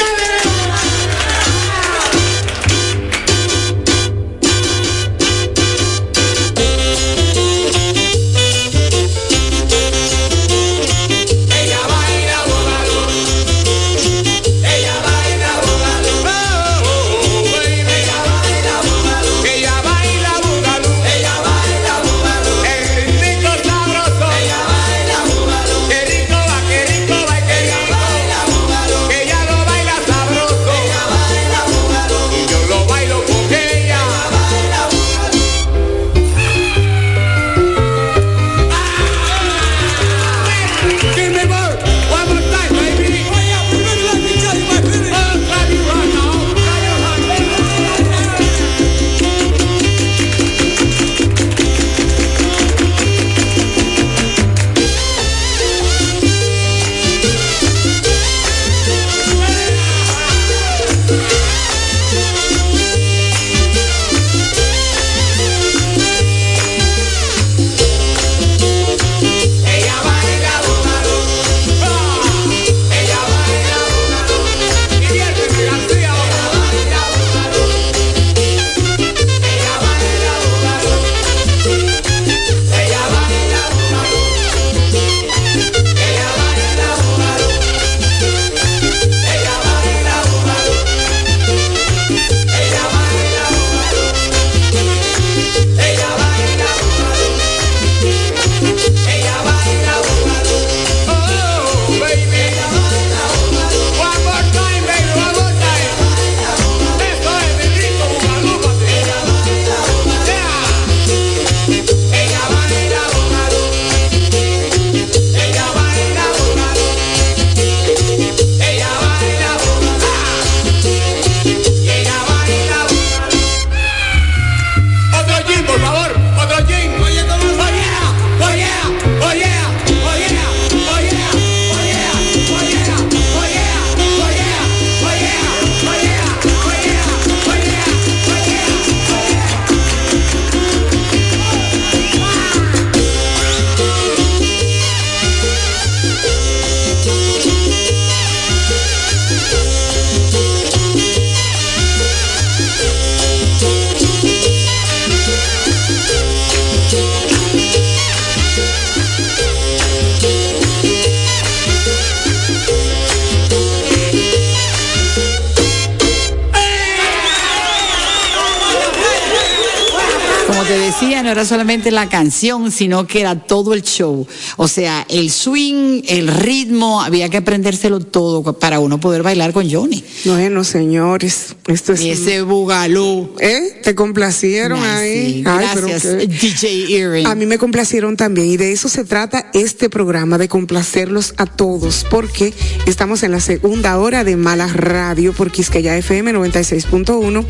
E: La canción, sino que era todo el show. O sea, el swing, el ritmo, había que aprendérselo todo para uno poder bailar con Johnny.
D: Bueno, señores, esto es...
E: Y ese bugalú.
D: ¿Eh? ¿Te complacieron ahí?
E: Sí, gracias, DJ Earring.
D: A mí me complacieron también y de eso se trata este programa, de complacerlos a todos, porque estamos en la segunda hora de Mala Radio por Quisqueya FM 96.1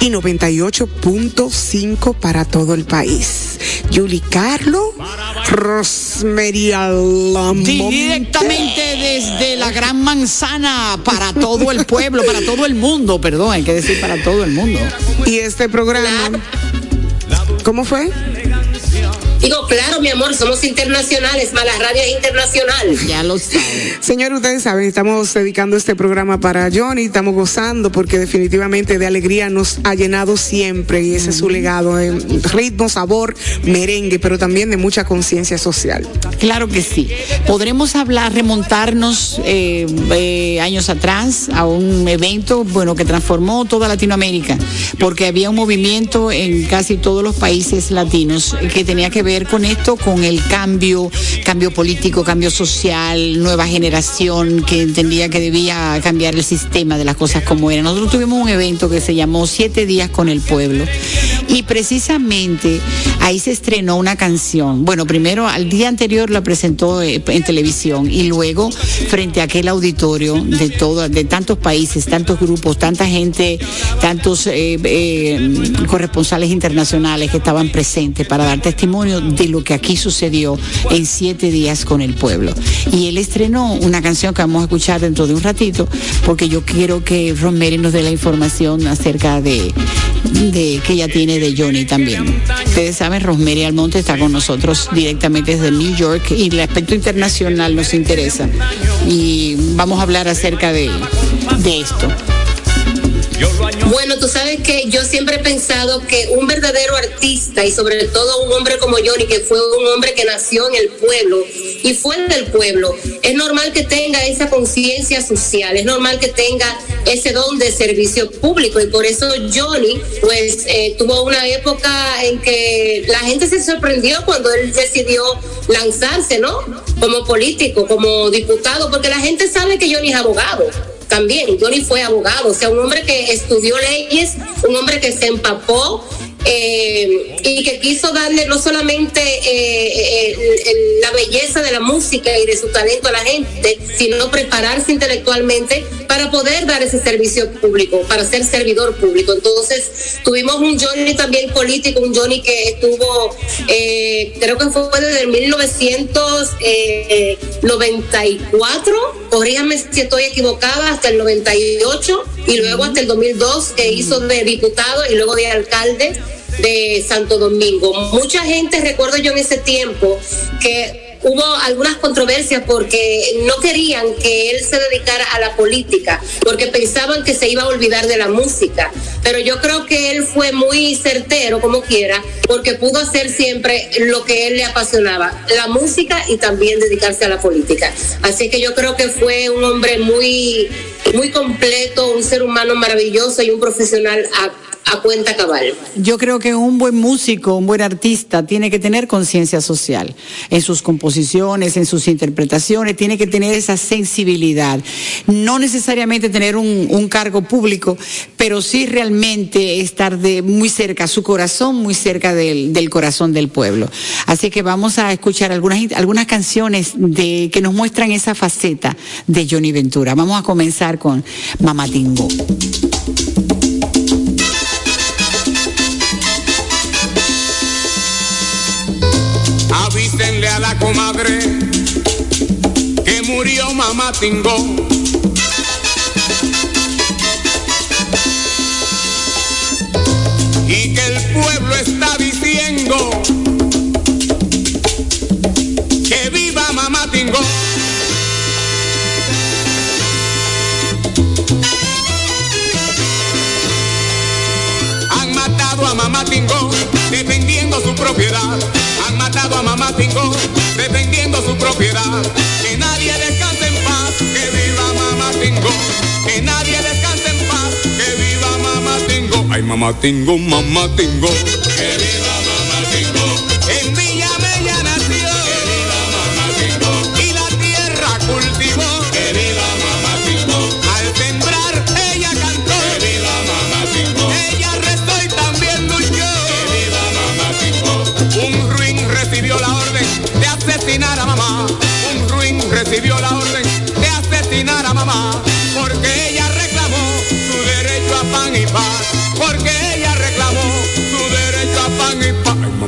D: y 98.5 para todo el país. Yuli Carlo, Rosmeria
E: Directamente desde la Gran Manzana para todo el pueblo, para todo el mundo, perdón, hay que decir para todo el mundo.
D: Y este programa, ¿cómo fue?
F: Digo, claro, mi amor, somos internacionales, Mala Radio es internacional.
E: Ya lo saben.
D: Señor, ustedes saben, estamos dedicando este programa para Johnny, estamos gozando porque definitivamente de alegría nos ha llenado siempre y ese es su legado, de ritmo, sabor, merengue, pero también de mucha conciencia social.
E: Claro que sí. Podremos hablar, remontarnos eh, eh, años atrás a un evento, bueno, que transformó toda Latinoamérica, porque había un movimiento en casi todos los países latinos que tenía que ver con esto, con el cambio, cambio político, cambio social, nueva generación que entendía que debía cambiar el sistema de las cosas como eran. Nosotros tuvimos un evento que se llamó Siete Días con el Pueblo y precisamente ahí se estrenó una canción. Bueno, primero al día anterior la presentó eh, en televisión y luego frente a aquel auditorio de todo, de tantos países, tantos grupos, tanta gente, tantos eh, eh, corresponsales internacionales que estaban presentes para dar testimonio de lo que aquí sucedió en siete días con el pueblo. Y él estrenó una canción que vamos a escuchar dentro de un ratito, porque yo quiero que Rosemary nos dé la información acerca de, de que ella tiene de Johnny también. Ustedes saben, Rosemary Almonte está con nosotros directamente desde New York y el aspecto internacional nos interesa. Y vamos a hablar acerca de, de esto.
F: Bueno, tú sabes que yo siempre he pensado que un verdadero artista y sobre todo un hombre como Johnny, que fue un hombre que nació en el pueblo y fue del pueblo, es normal que tenga esa conciencia social, es normal que tenga ese don de servicio público y por eso Johnny pues eh, tuvo una época en que la gente se sorprendió cuando él decidió lanzarse, ¿no? Como político, como diputado, porque la gente sabe que Johnny es abogado también. Johnny fue abogado, o sea, un hombre que estudió leyes, un hombre que se empapó eh, y que quiso darle no solamente eh, eh, la belleza de la música y de su talento a la gente, sino prepararse intelectualmente para poder dar ese servicio público, para ser servidor público. Entonces, tuvimos un Johnny también político, un Johnny que estuvo, creo que fue desde el 1994, corríjame si estoy equivocada, hasta el 98 y luego hasta el 2002 que hizo de diputado y luego de alcalde de Santo Domingo. Mucha gente, recuerdo yo en ese tiempo, que hubo algunas controversias porque no querían que él se dedicara a la política, porque pensaban que se iba a olvidar de la música. Pero yo creo que él fue muy certero, como quiera, porque pudo hacer siempre lo que él le apasionaba, la música y también dedicarse a la política. Así que yo creo que fue un hombre muy, muy completo, un ser humano maravilloso y un profesional a cuenta cabal.
E: Yo creo que un buen músico, un buen artista tiene que tener conciencia social en sus composiciones, en sus interpretaciones, tiene que tener esa sensibilidad. No necesariamente tener un, cargo público, pero sí realmente estar de muy cerca, su corazón muy cerca del, corazón del pueblo. Así que vamos a escuchar algunas, algunas canciones que nos muestran esa faceta de Johnny Ventura. Vamos a comenzar con Mamatingo.
C: Comadre que murió mamá Tingo. Y que el pueblo está diciendo que viva mamá Tingo. Han matado a mamá Tingo defendiendo su propiedad han matado a mamá defendiendo Que nadie descanse en paz, que viva mamá Tingo. Que nadie descanse en paz, que viva mamá Tingo. Ay mamá Tingo, mamá Tingo. Que viva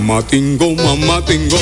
C: mamá tingo, mamá tingo.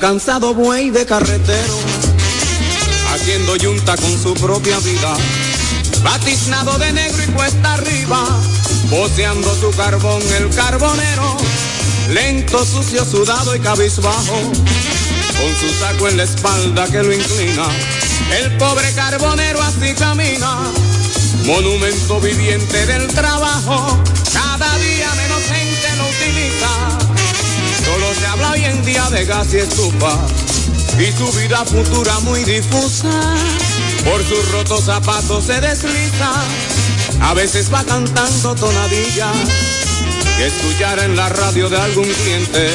C: Cansado buey de carretero, haciendo yunta con su propia vida, batiznado de negro y cuesta arriba, boceando su carbón el carbonero, lento, sucio, sudado y cabizbajo, con su saco en la espalda que lo inclina, el pobre carbonero así camina, monumento viviente del trabajo, cada día hoy en día de gas y estufa y su vida futura muy difusa. Por sus rotos zapatos se desliza, a veces va cantando tonadillas que escuchara en la radio de algún cliente,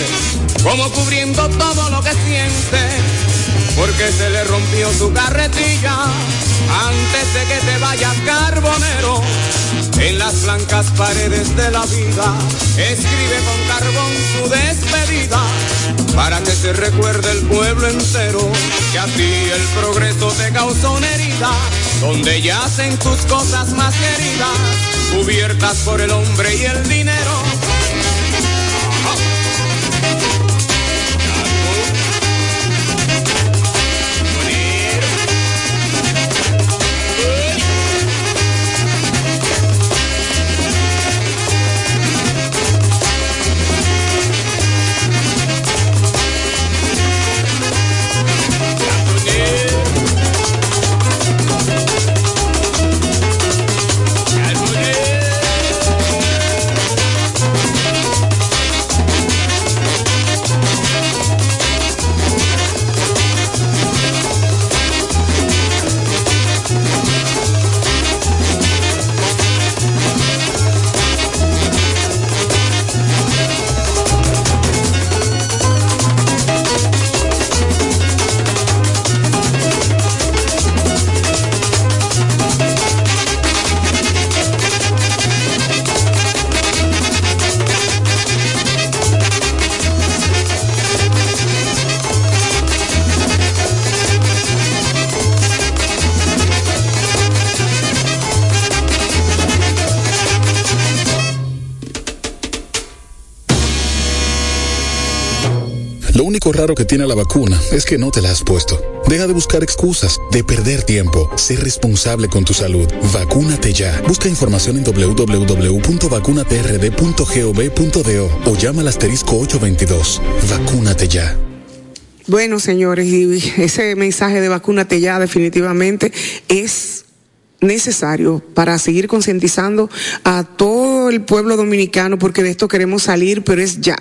C: como cubriendo todo lo que siente, porque se le rompió su carretilla antes de que te vayas carbonero. En las blancas paredes de la vida, escribe con carbón su despedida, para que se recuerde el pueblo entero, que a ti el progreso te causó una herida, donde yacen tus cosas más queridas, cubiertas por el hombre y el dinero.
J: Raro que tiene la vacuna es que no te la has puesto. Deja de buscar excusas, de perder tiempo. Sé responsable con tu salud. Vacúnate ya. Busca información en www.vacunatrd.gov.do o llama al asterisco 822. Vacúnate ya.
D: Bueno, señores, y ese mensaje de vacúnate ya definitivamente es necesario para seguir concientizando a todo el pueblo dominicano porque de esto queremos salir, pero es ya.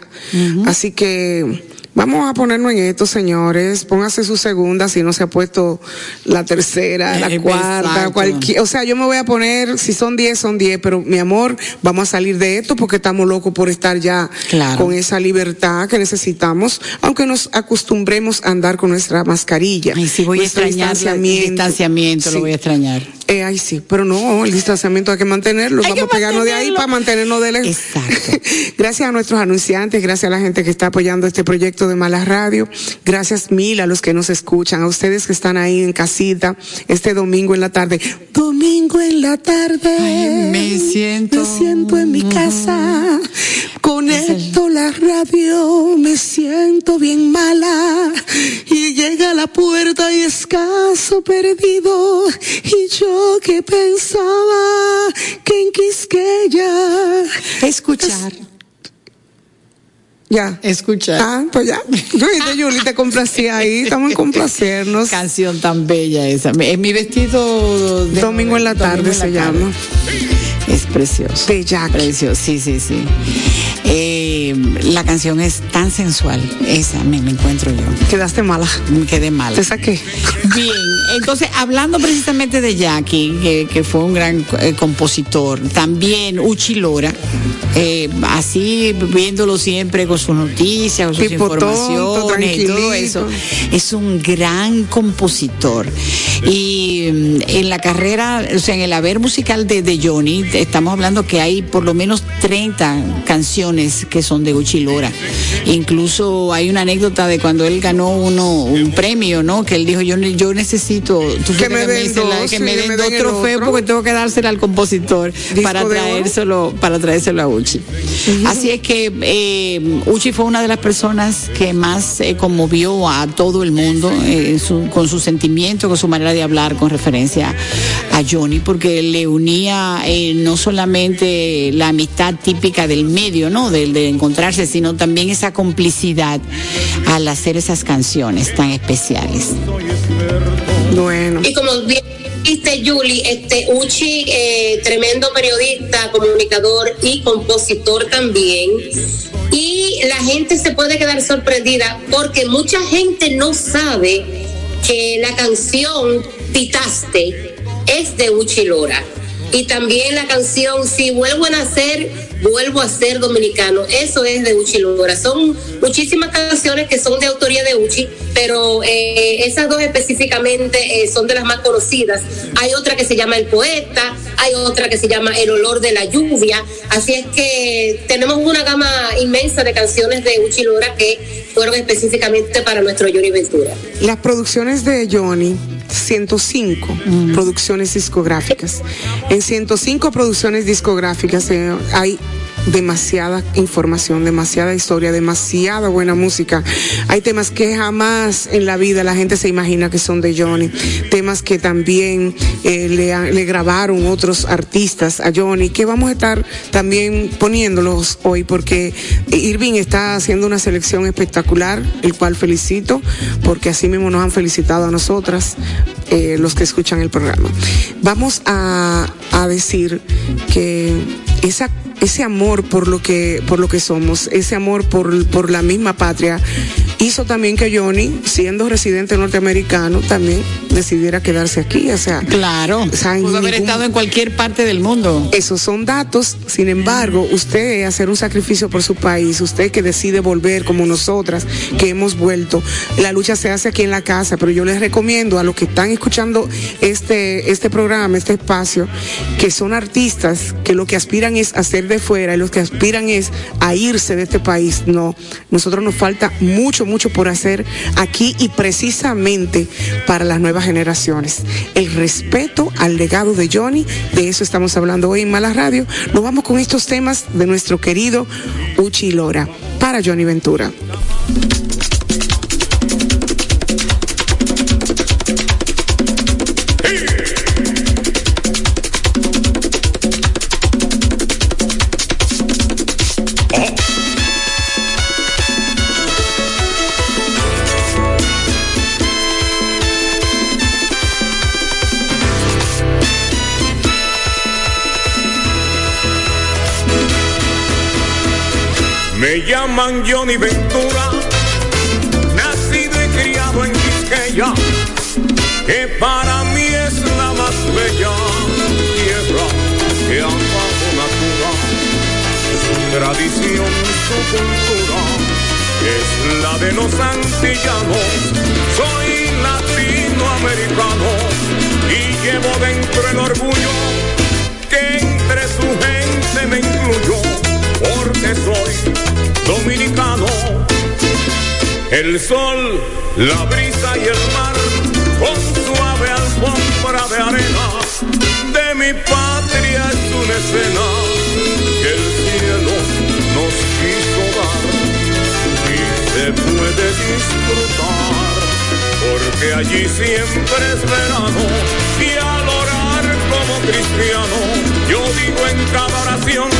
D: Así que Vamos a ponernos en esto, señores. Póngase su segunda si no se ha puesto la tercera, la cuarta,
E: exacto.
D: cualquier. O sea, yo me voy a poner, si son 10, son 10, pero mi amor, vamos a salir de esto porque estamos locos por estar ya
E: Claro.
D: con esa libertad que necesitamos, aunque nos acostumbremos a andar con nuestra mascarilla.
E: Y si voy a extrañar el distanciamiento,
D: Sí.
E: lo voy a extrañar.
D: Eh, ay, sí, pero no, el distanciamiento hay que mantenerlo.
E: Hay
D: Vamos a pegarnos de ahí para mantenernos de lejos.
E: Exacto.
D: gracias a nuestros anunciantes, gracias a la gente que está apoyando este proyecto de Malas Radio. Gracias mil a los que nos escuchan, a ustedes que están ahí en casita este domingo en la tarde. Domingo en la tarde.
E: Ay, me siento-
D: Me siento en mi casa. Conecto la radio, me siento bien mala. Y llega a la puerta y escaso perdido. Y yo que pensaba que en Quisqueya.
E: Escuchar.
D: Ya.
E: Escuchar.
D: Ah, pues ya. Yuli te complací ahí. Estamos en complacernos.
E: Canción tan bella esa. Es mi vestido de
D: Domingo en la tarde
E: en la
D: se
E: tarde.
D: llama.
E: Es precioso.
D: Bellac.
E: Precioso, sí, sí, sí. Eh, la canción es tan sensual. Esa me, me encuentro yo.
D: Quedaste mala.
E: Me quedé mal.
D: Te saqué.
E: Bien, entonces hablando precisamente de Jackie, que, que fue un gran eh, compositor, también Uchi Lora, eh, así viéndolo siempre con sus noticias, con sus
D: Tipo tonto,
E: informaciones y todo eso, es un gran compositor. Y mm, en la carrera, o sea, en el haber musical de, de Johnny, estamos hablando que hay por lo menos 30 canciones que son de Uchi Lora. Incluso hay una anécdota de cuando él ganó uno un premio, ¿no? Que él dijo, yo, yo necesito tú
D: Que me den
E: la-
D: dos,
E: que me den dos trofeos porque tengo que dársela al compositor para traérselo, para traérselo a Uchi. Así es que eh, Uchi fue una de las personas que más eh, conmovió a todo el mundo eh, su- con su sentimiento, con su manera de hablar con referencia a Johnny, porque le unía eh, no solamente la amistad típica del medio, ¿no? De, de encontrarse, sino también esa complicidad al hacer esas canciones tan especiales.
D: Bueno.
F: Y como bien dijiste, Julie, este Uchi, eh, tremendo periodista, comunicador y compositor también. Y la gente se puede quedar sorprendida porque mucha gente no sabe que la canción Pitaste es de Uchi Lora. Y también la canción Si vuelvo a nacer, vuelvo a ser dominicano. Eso es de Uchi Lora. Son muchísimas canciones que son de autoría de Uchi, pero eh, esas dos específicamente eh, son de las más conocidas. Hay otra que se llama El Poeta, hay otra que se llama El Olor de la Lluvia. Así es que tenemos una gama inmensa de canciones de Uchi Lora que fueron específicamente para nuestro Johnny Ventura.
D: Las producciones de Johnny, 105 producciones discográficas. En 105 producciones discográficas eh, hay demasiada información, demasiada historia, demasiada buena música. Hay temas que jamás en la vida la gente se imagina que son de Johnny. Temas que también eh, le, le grabaron otros artistas a Johnny, que vamos a estar también poniéndolos hoy porque Irving está haciendo una selección espectacular, el cual felicito, porque así mismo nos han felicitado a nosotras, eh, los que escuchan el programa. Vamos a decir que esa ese amor por lo que por lo que somos, ese amor por, por la misma patria hizo también que Johnny, siendo residente norteamericano, también decidiera quedarse aquí, o sea,
E: Claro,
D: o sea, en
E: pudo haber
D: ningún-
E: estado en cualquier parte del mundo.
D: esos son datos, sin embargo, usted hacer un sacrificio por su país, usted que decide volver como nosotras, que hemos vuelto, la lucha se hace aquí en la casa, pero yo les recomiendo a los que están escuchando este, este programa, este espacio, que son artistas, que lo que aspiran es a de fuera y los que aspiran es a irse de este país. No, nosotros nos falta mucho, mucho por hacer aquí y precisamente para las nuevas generaciones. El respeto al legado de Johnny, de eso estamos hablando hoy en Mala Radio. Nos vamos con estos temas de nuestro querido Uchi Lora para Johnny Ventura.
G: Llaman Johnny Ventura, nacido y criado en Quisqueya, que para mí es la más bella tierra que ha bajo natura. Su tradición, su cultura, es la de los antillanos. Soy latinoamericano y llevo dentro el orgullo que entre su gente me incluyó, porque soy dominicano. El sol, la brisa y el mar, con suave alfombra de arena, de mi patria es una escena que el cielo nos quiso dar y se puede disfrutar, porque allí siempre es verano y al orar como cristiano, yo digo en cada oración,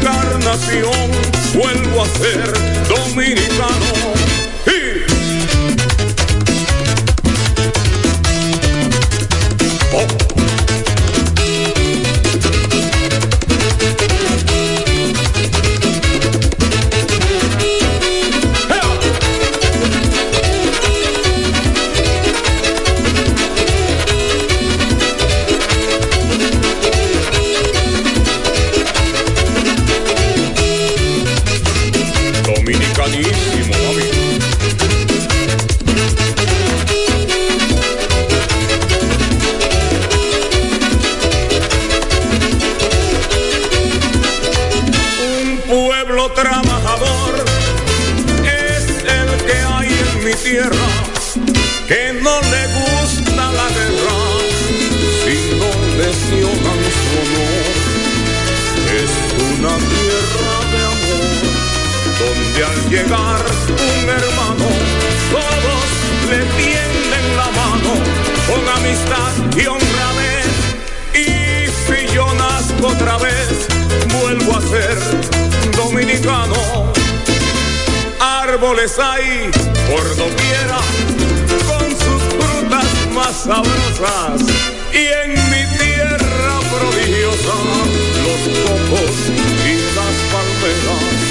G: reencarnación, vuelvo a ser dominicano. Es una tierra de amor, donde al llegar un hermano, todos le tienden la mano con amistad y honradez. Y si yo nazco otra vez, vuelvo a ser dominicano. Árboles hay por doquiera, con sus frutas más sabrosas. Y en mi tierra los cocos y las palmeras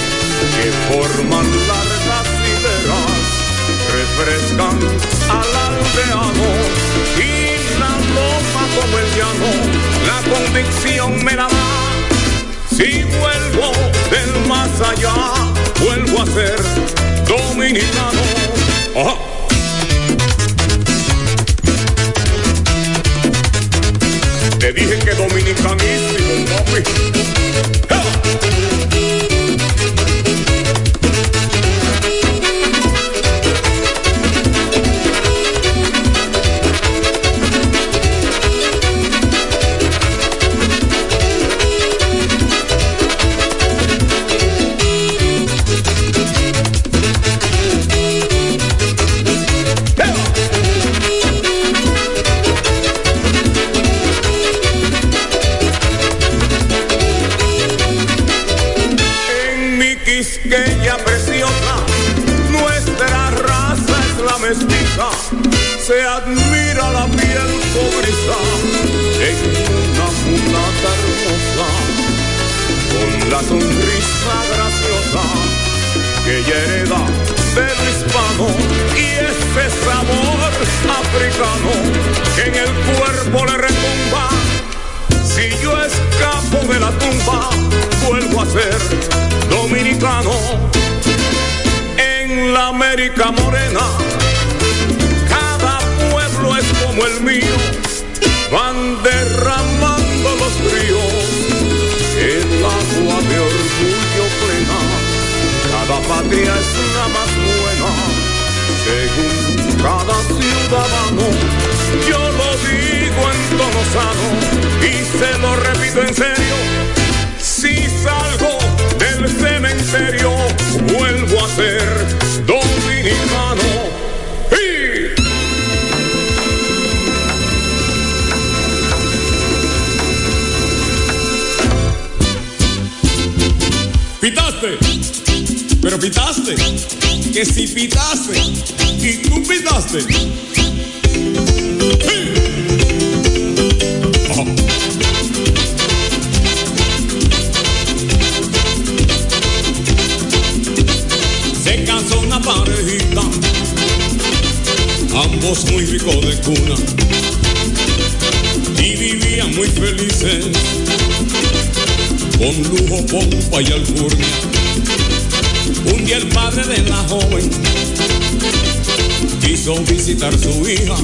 G: que forman largas hileras refrescan al aldeano y la loma como el llano, la convicción me la da. Si vuelvo del más allá, vuelvo a ser dominicano. Ajá. Te dije que dominicanísimo, papi. Ese sabor africano que en el cuerpo le retumba. Si yo escapo de la tumba, vuelvo a ser dominicano. En la América morena, cada pueblo es como el mío, van derramando los ríos, el agua de orgullo plena. Cada patria es la más cada ciudadano. Yo lo digo en tono sano y se lo repito en serio. Si salgo del cementerio, vuelvo a ser dominicano. ¡Y!
M: Pitaste, pero pitaste, que si pitaste y tú pitaste. Se casó una parejita,
G: ambos muy ricos de cuna y vivían muy felices con lujo, pompa y alcurnia un día el padre de la joven quiso visitar su hija,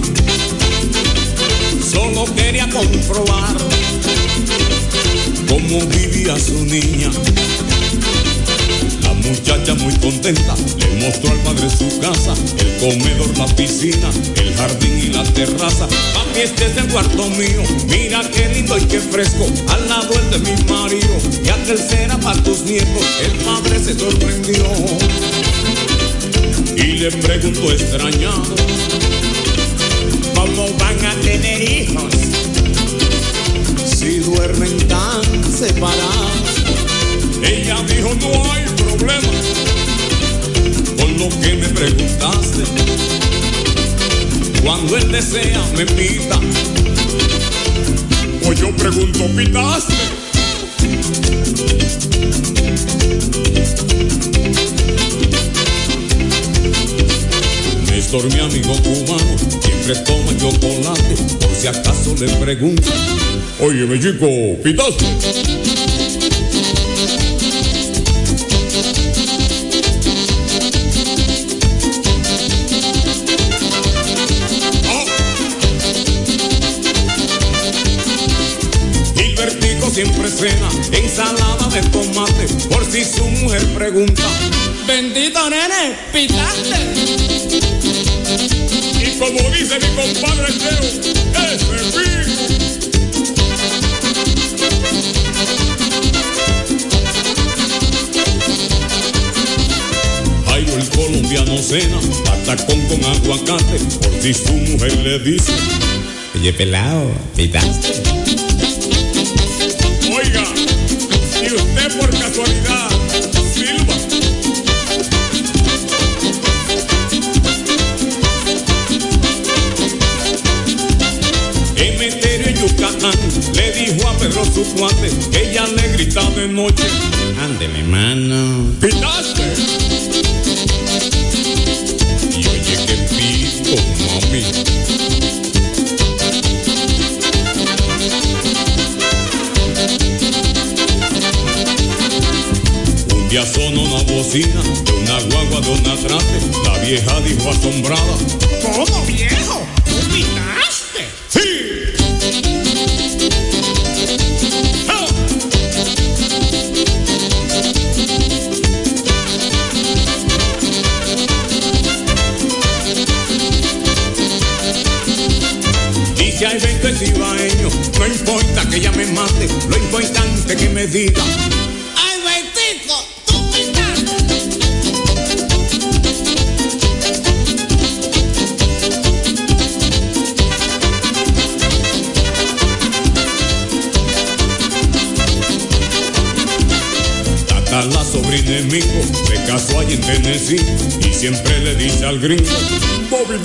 G: solo quería comprobar cómo vivía su niña. Muchacha muy contenta le mostró al padre su casa, el comedor, la piscina, el jardín y la terraza. Papi, este es el cuarto mío, mira qué lindo y qué fresco, al lado el de mi marido, y aquel será para tus nietos. El padre se sorprendió y le preguntó extrañado, ¿cómo van a tener hijos si duermen tan separados? Ella dijo, no hay con lo que me preguntaste. Cuando él desea, me pita. O yo pregunto, ¿pitaste? Néstor, mi amigo cubano, siempre toma chocolate. Por si acaso le pregunto, oye, chico, ¿pitaste? Pregunta. Bendito nene, pitaste. Y como dice mi compadre Cheo, ese pico. Jairo el colombiano cena patacón con aguacate por si su mujer le dice.
N: Oye, pelado, pitaste.
G: Grita de noche.
N: Ándele, mano.
G: ¿Pitaste? Y oye, qué pito, mami. Un día sonó una bocina de una guagua de una trate. La vieja dijo asombrada.
O: ¿Cómo,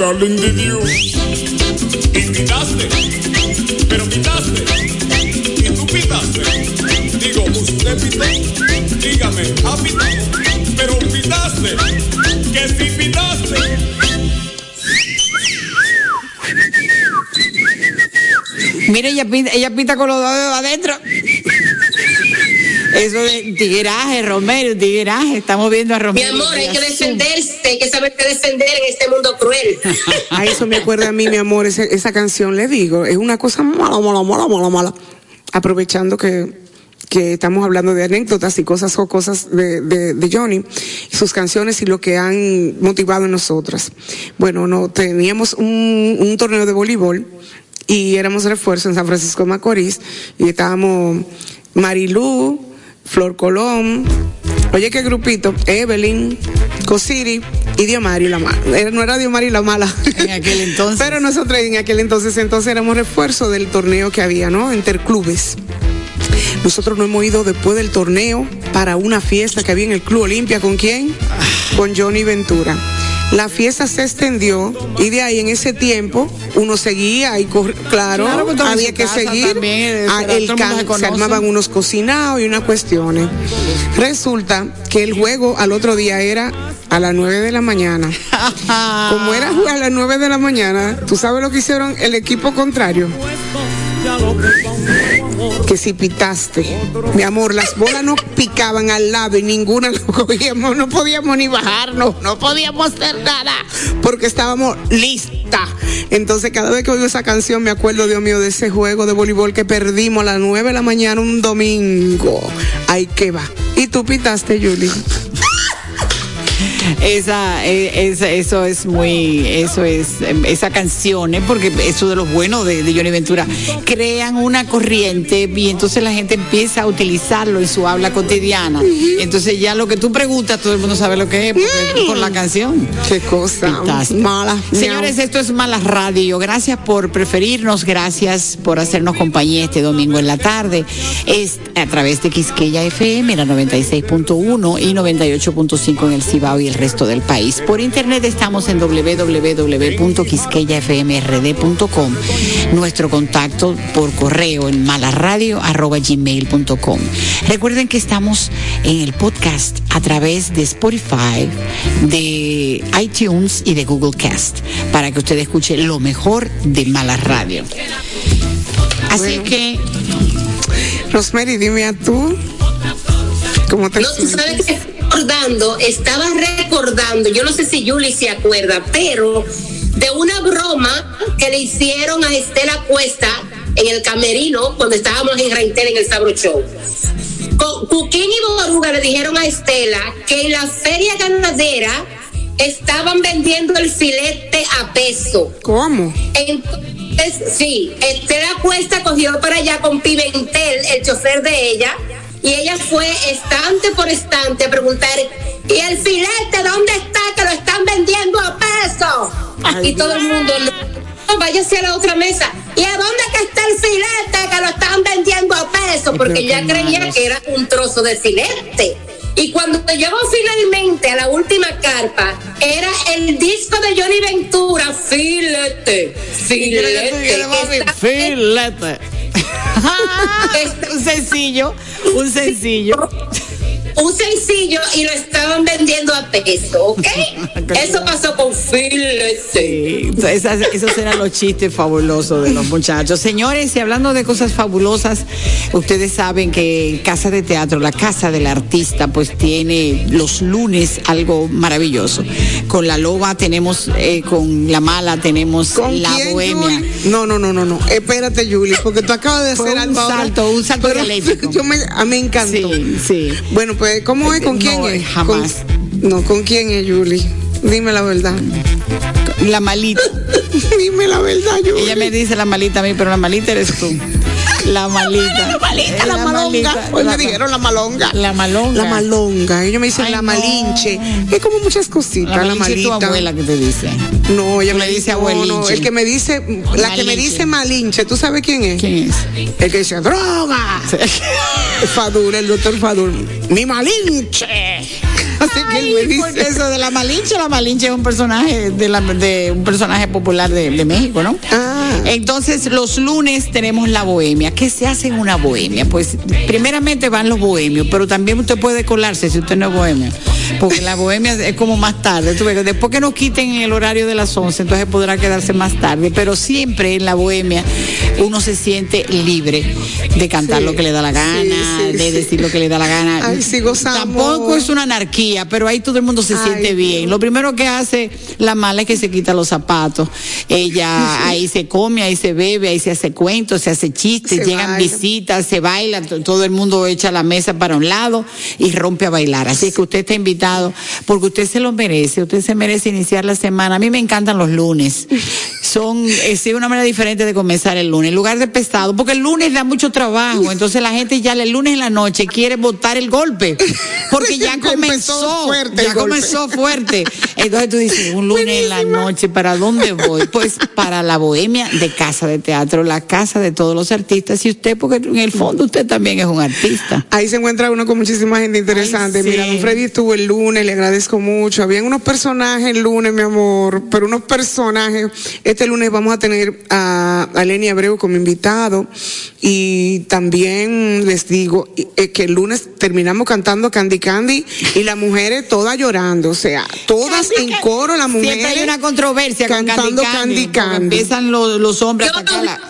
G: Darling de Dios. Y pitaste, pero pitaste, y tú pitaste. Digo, usted pitó, dígame, ha pitado, pero pitaste, que si pitaste.
E: Mire, ella pinta, ella pinta con los dedos adentro. Eso de tigueraje, Romero, tigueraje. Estamos viendo a
F: Mi
E: Romero.
F: amor, hay que defenderse, hay que saberse defender
D: A eso me acuerda a mí, mi amor, esa, canción, le digo, es una cosa mala, mala, mala, mala, mala. Aprovechando que, que estamos hablando de anécdotas y cosas o cosas de, Johnny, sus canciones y lo que han motivado en nosotras. Bueno, no, teníamos un, un torneo de voleibol y éramos refuerzo en San Francisco de Macorís y estábamos Marilú, Flor Colón, oye qué grupito, Evelyn, Cosiri y Diomari la mala. Era- No era Diomari la mala.
E: En aquel entonces.
D: Pero nosotros en aquel entonces, entonces éramos refuerzo del torneo que había, ¿no? Interclubes. Nosotros no hemos ido después del torneo para una fiesta que había en el Club Olimpia. ¿Con quién? Con Johnny Ventura. La fiesta se extendió y de ahí en ese tiempo uno seguía y claro,
E: Claro, pues,
D: había que seguir.
E: también,
D: Ah, el can-
E: se
D: se armaban unos cocinados y unas cuestiones. Resulta que el juego al otro día era a las 9 de la mañana. Como era a las 9 de la mañana, ¿tú sabes lo que hicieron el equipo contrario? Que si pitaste, mi amor, las bolas no picaban al lado y ninguna lo cogíamos, no podíamos ni bajarnos, no podíamos hacer nada, porque estábamos lista. Entonces, cada vez que oigo esa canción, me acuerdo, Dios mío, de ese juego de voleibol que perdimos a las 9 de la mañana un domingo. Ay, que va. ¿Y tú pitaste, Julie?
E: Esa, eh, esa- eso es muy, eso es, em, esa canción, ¿eh? porque eso de lo bueno de, de Johnny Ventura, crean una corriente y entonces la gente empieza a utilizarlo en su habla cotidiana. Entonces ya lo que tú preguntas, todo el mundo sabe lo que es porque- por la canción.
D: Qué cosa
E: Pitaste.
D: mala.
E: Señores, esto es Malas Radio. Gracias por preferirnos, gracias por hacernos compañía este domingo en la tarde. Es a través de Quisqueya FM, la 96.1 y 98.5 en el Cibao y el resto del país. Por internet estamos en www.quisqueyafmrd.com. Nuestro contacto por correo en malasradio.gmail.com. Recuerden que estamos en el podcast a través de Spotify, de iTunes y de Google Cast para que usted escuche lo mejor de Malas Radio. Así que,
D: Rosemary, dime a tú. ¿Cómo te
F: No, que recordando, estaba recordando, yo no sé si Julie se acuerda, pero de una broma que le hicieron a Estela Cuesta en el camerino cuando estábamos en Reintel en el Sabro Show. Cuquín y Boruga le dijeron a Estela que en la feria ganadera estaban vendiendo el filete a peso.
D: ¿Cómo?
F: Entonces, sí, Estela Cuesta cogió para allá con Pimentel, el chofer de ella, y ella fue estante por estante a preguntar, ¿y el filete dónde está que lo están vendiendo a peso? y todo el mundo, no, váyase a la otra mesa. ¿Y a dónde que está el filete que lo están vendiendo a peso? Porque ella creía que era un trozo de filete. Y cuando llegó finalmente a la última carpa, era el disco de Johnny Ventura, Filete, Filete.
E: Filete. un sencillo, un sencillo.
F: Un sencillo y lo estaban vendiendo a peso, ¿ok? Eso pasó con Filete.
E: Sí, esas- esos eran los chistes fabulosos de los muchachos. Señores, y hablando de cosas fabulosas, ustedes saben que Casa de Teatro, la Casa del Artista, pues tiene los lunes algo maravilloso. Con la loba tenemos, eh, con la mala tenemos la
D: quién,
E: bohemia.
D: Julie? No, no, no, no, no. Espérate, Julie, porque tú acabas de
E: Fue
D: hacer
E: un
D: algo ahora,
E: salto, un salto
D: pero
E: dialéctico.
D: Yo me, a mí me encantó.
E: Sí, sí.
D: Bueno, pues, ¿cómo es? ¿Con quién
E: No,
D: es?
E: jamás.
D: Con- no, ¿con quién es, Julie? Dime la verdad.
E: La malita.
D: Dime la verdad, Julie.
E: Ella me dice la malita a mí, pero la malita eres tú. La malita.
D: La malita, la, malonga.
E: malita,
D: Hoy me dijeron la malonga.
E: La malonga.
D: La malonga. Ellos me dicen
E: Ay,
D: la
E: no.
D: malinche. Es como muchas cositas,
E: La
D: la,
E: malinche es tu
D: malita.
E: abuela que te dice.
D: No, ella me dice no, no,
E: abuelinche.
D: el que me dice, la que me
E: Malinche.
D: dice malinche, ¿tú sabes quién es?
E: ¿Quién es?
D: El que dice droga. Fadul, el doctor Fadul. Mi malinche. Así que él me dice.
E: Porque eso de la Malinche, la Malinche es un personaje de, la- de un personaje popular de, de México, ¿no?
D: Ah.
E: Entonces, los lunes tenemos la bohemia. ¿Qué se hace en una bohemia? Pues, primeramente van los bohemios, pero también usted puede colarse si usted no es bohemio. Porque la bohemia es como más tarde. Después que nos quiten el horario de las 11, entonces podrá quedarse más tarde. Pero siempre en la bohemia uno se siente libre de cantar
D: Sí,
E: lo que le da la gana,
D: sí, sí,
E: de decir lo que le da la gana.
D: Ay, sí, gozamos.
E: Tampoco es una anarquía, pero ahí todo el mundo se
D: Ay,
E: siente bien. Lo primero que hace la mala es que se quita los zapatos. Ella ahí se come, ahí se bebe, ahí se hace cuentos, se hace chistes,
D: Se
E: llegan
D: baila.
E: visitas, se baila, to- todo el mundo echa la mesa para un lado y rompe a bailar. Así que usted está invitado porque usted se lo merece, usted se merece iniciar la semana. A mí me encantan los lunes. Son es una manera diferente de comenzar el lunes, en lugar de pesado, porque el lunes da mucho trabajo, entonces la gente ya el lunes en la noche quiere botar el golpe, porque ya comenzó,
D: fuerte
E: ya comenzó fuerte. Entonces tú dices, un lunes en la noche, ¿para dónde voy? Pues para la bohemia de casa de teatro, la casa de todos los artistas. Y usted, porque en el fondo usted también es un artista.
D: Ahí se encuentra uno con muchísima gente interesante.
E: Ay, sí.
D: Mira, don Freddy estuvo el lunes, le agradezco mucho. Habían unos personajes el lunes, mi amor, pero unos personajes. Este lunes vamos a tener a, a Lenny Abreu como invitado. Y también les digo eh, que el lunes terminamos cantando Candy Candy y las mujeres todas llorando. O sea, todas en coro, las mujeres.
E: Siempre hay una controversia con
D: cantando
E: Candy Candy,
D: Candy
E: porque
D: Candy.
E: Empiezan los, los hombres a atacar a,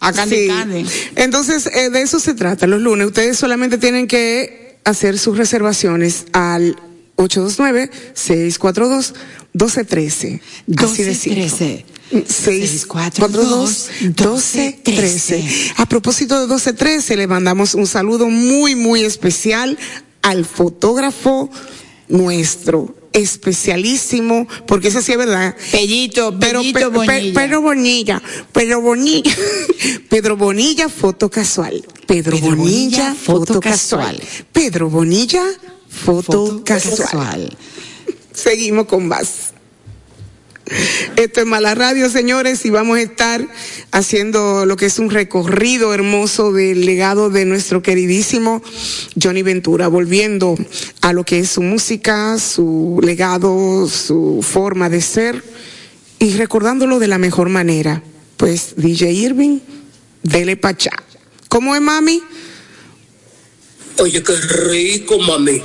E: a Candy
D: Sí.
E: Candy.
D: Entonces, eh, de eso se trata los lunes. Ustedes solamente tienen que hacer sus reservaciones al 829-642-1213. Así de simple. 642-1213. A propósito de 1213, le mandamos un saludo muy, muy especial al fotógrafo nuestro, especialísimo, porque eso sí es verdad.
E: Pellito,
D: pero,
E: Pellito
D: pe- pe-
E: Bonilla.
D: Pedro Bonilla, Pedro Bonilla, Pedro Bonilla, foto casual. Pedro,
E: Pedro
D: Bonilla,
E: Bonilla,
D: foto, casual. Pedro Bonilla, foto, casual. Seguimos con más. Esto es Mala Radio, señores, y vamos a estar haciendo lo que es un recorrido hermoso del legado de nuestro queridísimo Johnny Ventura, volviendo a lo que es su música, su legado, su forma de ser y recordándolo de la mejor manera. Pues DJ Irving, dele pachá. ¿Cómo es, mami?
I: Oye, qué rico, mami.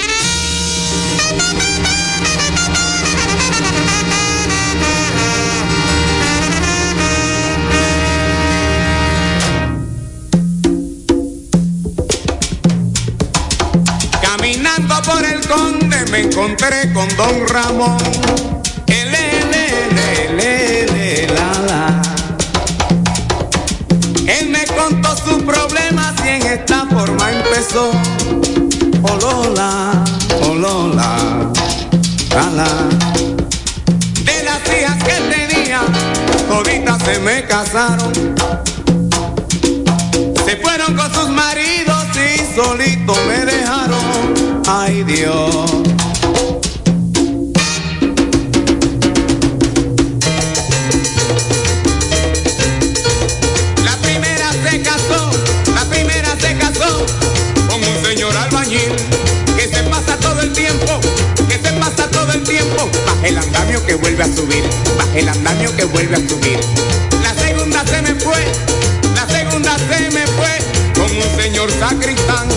C: Caminando por el conde me encontré con don Ramón. El, el, el, la, la. Él me contó en esta forma empezó. Oh Lola, oh Lola, la, la. De las hijas que tenía, toditas se me casaron. Se fueron con sus maridos y solito me dejaron. Ay Dios. Que vuelve a subir, baja el andamio que vuelve a subir. La segunda se me fue, la segunda se me fue con un señor sacristán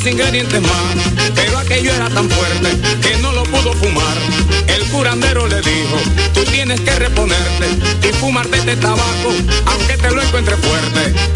C: unos ingredientes más, pero aquello era tan fuerte que no lo pudo fumar. El curandero le dijo, tú tienes que reponerte y fumarte este tabaco, aunque te lo encuentre fuerte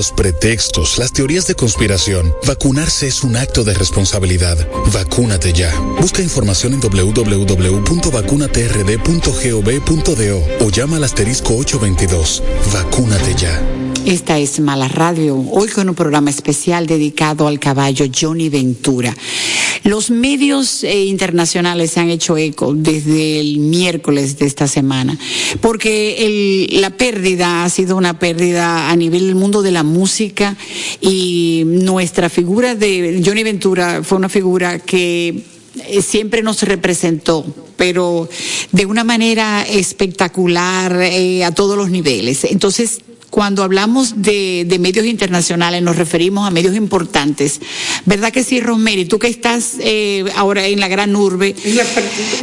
J: los pretextos, las teorías de conspiración. Vacunarse es un acto de responsabilidad. Vacúnate ya. Busca información en www.vacunatrd.gov.do o llama al asterisco 822. Vacúnate ya.
E: Esta es Mala Radio, hoy con un programa especial dedicado al caballo Johnny Ventura. Los medios eh, internacionales se han hecho eco desde el miércoles de esta semana, porque el, la pérdida ha sido una pérdida a nivel del mundo de la música y nuestra figura de Johnny Ventura fue una figura que eh, siempre nos representó, pero de una manera espectacular eh, a todos los niveles. Entonces, cuando hablamos de, de medios internacionales nos referimos a medios importantes. ¿Verdad que sí, Rosemary? Tú que estás eh, ahora en la gran urbe,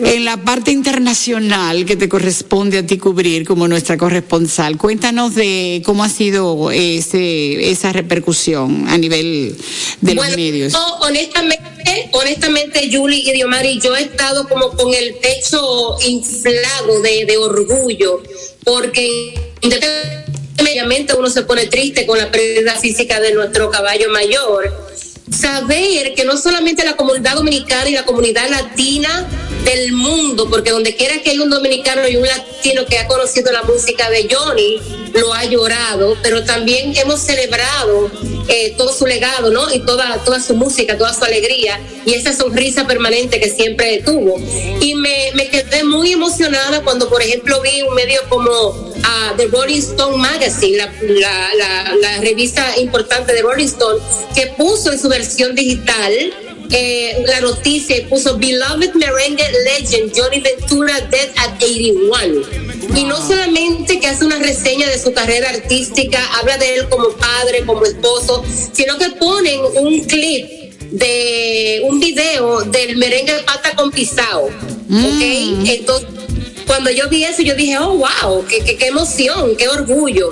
E: en la parte internacional que te corresponde a ti cubrir como nuestra corresponsal, cuéntanos de cómo ha sido ese, esa repercusión a nivel de los medios.
F: honestamente, honestamente, Julie y Diomari, yo he estado como con el pecho inflado de, de orgullo, porque independientemente uno se pone triste con la pérdida física de nuestro caballo mayor. Saber que no solamente la comunidad dominicana y la comunidad latina del mundo, porque donde quiera que hay un dominicano y un latino que ha conocido la música de Johnny, lo ha llorado, pero también hemos celebrado eh, todo su legado, ¿no? Y toda, toda su música, toda su alegría y esa sonrisa permanente que siempre tuvo. Y me quedé muy emocionada cuando, por ejemplo, vi un medio como ah, The Rolling Stone Magazine, la, la, la, la revista importante de Rolling Stone, que puso en su versión digital eh, la noticia y puso Beloved Merengue Legend Johnny Ventura Dead at 81. Y no solamente que hace una reseña de su carrera artística, habla de él como padre, como esposo, sino que ponen un clip de un video del merengue pata con pisao. ¿Ok? Entonces, cuando yo vi eso, yo dije, oh, wow, qué, qué, emoción, qué orgullo.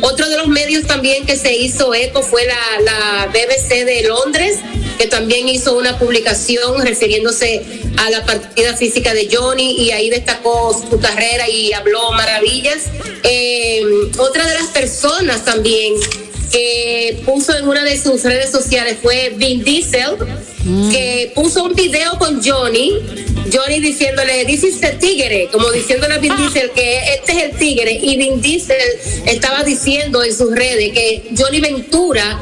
F: Otro de los medios también que se hizo eco fue la, la BBC de Londres, que también hizo una publicación refiriéndose a la partida física de Johnny y ahí destacó su carrera y habló maravillas. Eh, otra de las personas también que puso en una de sus redes sociales fue Vin Diesel, que puso un video con Johnny, Johnny diciéndole, this is the tigre, como diciéndole a Vin Diesel que este es el tigre, y Vin Diesel estaba diciendo en sus redes que Johnny Ventura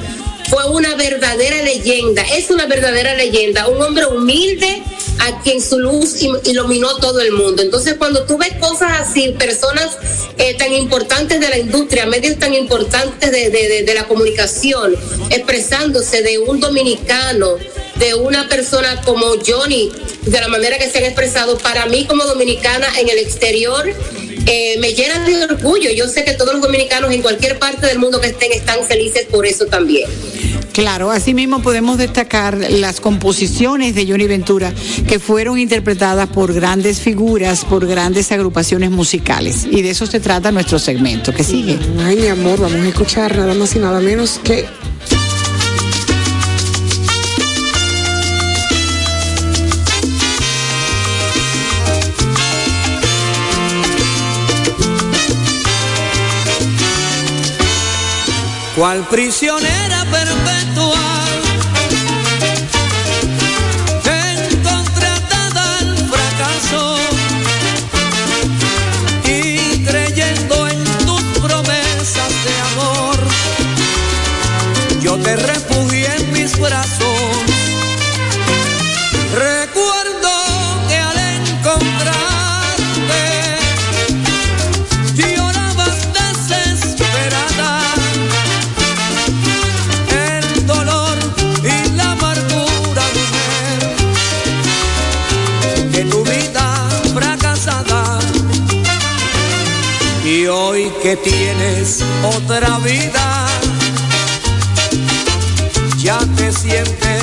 F: fue una verdadera leyenda, es una verdadera leyenda, un hombre humilde a quien su luz iluminó todo el mundo. Entonces, cuando tú ves cosas así, personas eh, tan importantes de la industria, medios tan importantes de- de la comunicación, expresándose de un dominicano, de una persona como Johnny, de la manera que se han expresado, para mí como dominicana en el exterior, eh, me llena de orgullo. Yo sé que todos los dominicanos en cualquier parte del mundo que estén están felices por eso también.
E: Claro, asimismo podemos destacar las composiciones de Johnny Ventura que fueron interpretadas por grandes figuras, por grandes agrupaciones musicales. Y de eso se trata nuestro segmento. que sigue?
D: Ay, mi amor, vamos a escuchar nada más y nada menos que
A: cual prisionera perpetual. Encontré atada al fracaso y creyendo en tus promesas de amor, yo te refugié en mis brazos. Tienes otra vida, ya te sientes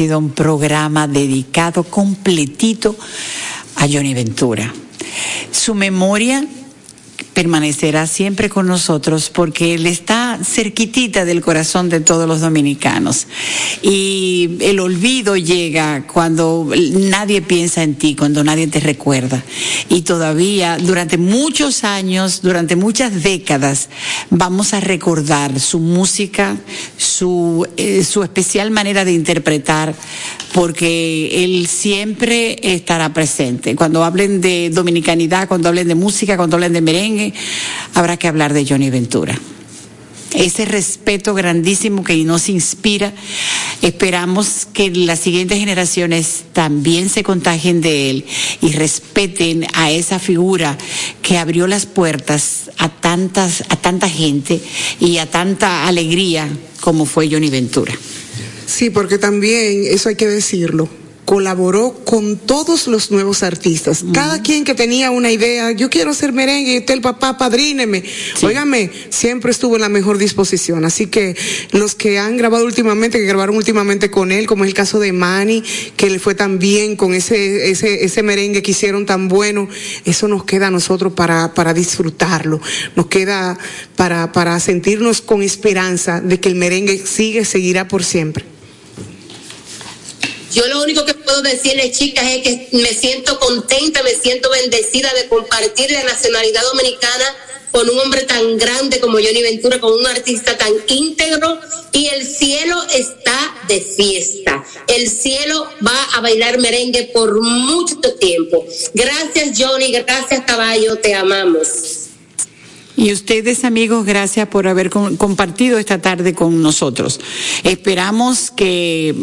E: sido un programa dedicado completito a Johnny Ventura. Su memoria permanecerá siempre con nosotros porque él está cerquitita del corazón de todos los dominicanos. Y el olvido llega cuando nadie piensa en ti, cuando nadie te recuerda. Y todavía durante muchos años, durante muchas décadas, vamos a recordar su música, su, eh, su especial manera de interpretar, porque él siempre estará presente. Cuando hablen de dominicanidad, cuando hablen de música, cuando hablen de merengue, habrá que hablar de Johnny Ventura. Ese respeto grandísimo que nos inspira, esperamos que las siguientes generaciones también se contagien de él y respeten a esa figura que abrió las puertas a tantas, a tanta gente y a tanta alegría como fue Johnny Ventura.
D: Sí, porque también, eso hay que decirlo, colaboró con todos los nuevos artistas. Cada quien que tenía una idea, yo quiero hacer merengue, y usted el papá, padríneme. Óigame, siempre estuvo en la mejor disposición. Así que los que han grabado últimamente, que grabaron últimamente con él, como es el caso de Manny, que le fue tan bien con ese, ese, ese merengue que hicieron tan bueno, eso nos queda a nosotros para, para disfrutarlo. Nos queda para, para sentirnos con esperanza de que el merengue sigue, seguirá por siempre.
F: Yo lo único que puedo decirles, chicas, es que me siento contenta, me siento bendecida de compartir la nacionalidad dominicana con un hombre tan grande como Johnny Ventura, con un artista tan íntegro y el cielo está de fiesta. El cielo va a bailar merengue por mucho tiempo. Gracias Johnny, gracias Caballo, te amamos.
E: Y ustedes, amigos, gracias por haber compartido esta tarde con nosotros. Esperamos que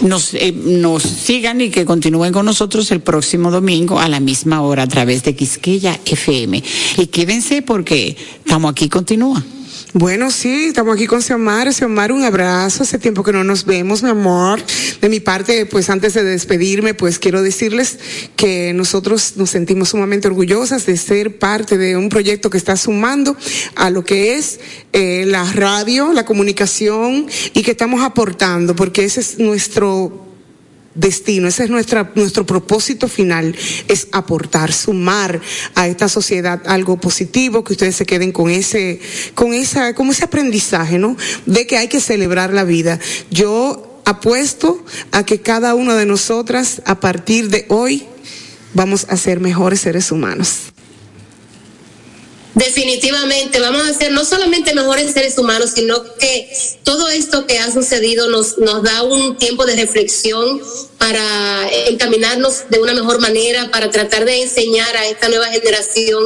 E: nos, eh, nos sigan y que continúen con nosotros el próximo domingo a la misma hora a través de Quisqueya FM. Y quédense porque estamos aquí, continúa.
D: Bueno, sí, estamos aquí con Xiomara. Xiomara, un abrazo. Hace tiempo que no nos vemos, mi amor. De mi parte, pues antes de despedirme, pues quiero decirles que nosotros nos sentimos sumamente orgullosas de ser parte de un proyecto que está sumando a lo que es eh, la radio, la comunicación y que estamos aportando, porque ese es nuestro destino, ese es nuestra, nuestro propósito final, es aportar, sumar a esta sociedad algo positivo, que ustedes se queden con ese, con esa, como ese aprendizaje, ¿no? De que hay que celebrar la vida. Yo apuesto a que cada una de nosotras, a partir de hoy, vamos a ser mejores seres humanos.
F: Definitivamente, vamos a ser no solamente mejores seres humanos, sino que todo esto que ha sucedido nos, nos da un tiempo de reflexión para encaminarnos de una mejor manera, para tratar de enseñar a esta nueva generación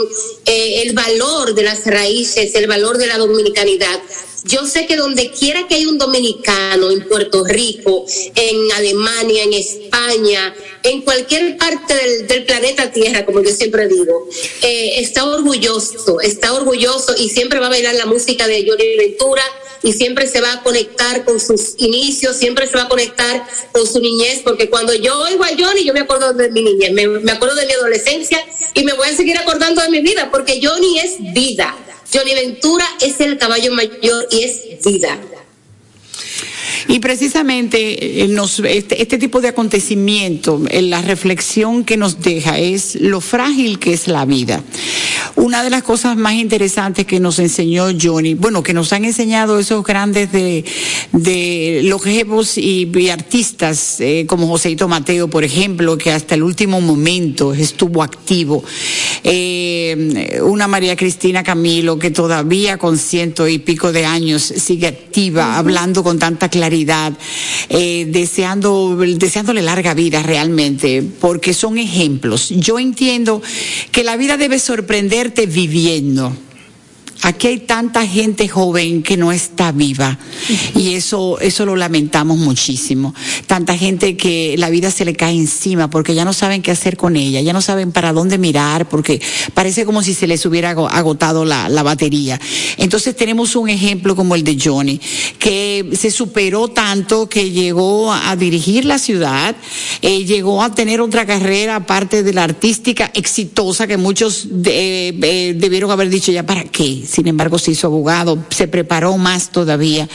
F: eh, el valor de las raíces, el valor de la dominicanidad. Yo sé que donde quiera que hay un dominicano, en Puerto Rico, en Alemania, en España, en cualquier parte del, planeta Tierra, como yo siempre digo, eh, está orgulloso, está orgulloso y siempre va a bailar la música de Johnny Ventura y siempre se va a conectar con sus inicios, siempre se va a conectar con su niñez, porque cuando yo oigo a Johnny, yo me acuerdo de mi niñez, me, me acuerdo de mi adolescencia y me voy a seguir acordando de mi vida, porque Johnny es vida. Johnny Ventura es el caballo mayor y es vida.
E: Y precisamente eh, nos, este, este tipo de acontecimiento, eh, la reflexión que nos deja es lo frágil que es la vida. Una de las cosas más interesantes que nos enseñó Johnny, bueno, que nos han enseñado esos grandes de, de longevos y, y artistas, eh, como Joseito Mateo, por ejemplo, que hasta el último momento estuvo activo. Eh, una María Cristina Camilo, que todavía con ciento y pico de años sigue activa, hablando con tanta claridad, eh, deseando, deseándole larga vida realmente, porque son ejemplos. Yo entiendo que la vida debe sorprenderte viviendo. Aquí hay tanta gente joven que no está viva y eso eso lo lamentamos muchísimo. Tanta gente que la vida se le cae encima porque ya no saben qué hacer con ella, ya no saben para dónde mirar porque parece como si se les hubiera ago- agotado la, batería. Entonces tenemos un ejemplo como el de Johnny que se superó tanto que llegó a dirigir la ciudad, eh, llegó a tener otra carrera aparte de la artística exitosa que muchos de- eh, debieron haber dicho ya para qué. Sin embargo, se hizo abogado, se preparó más todavía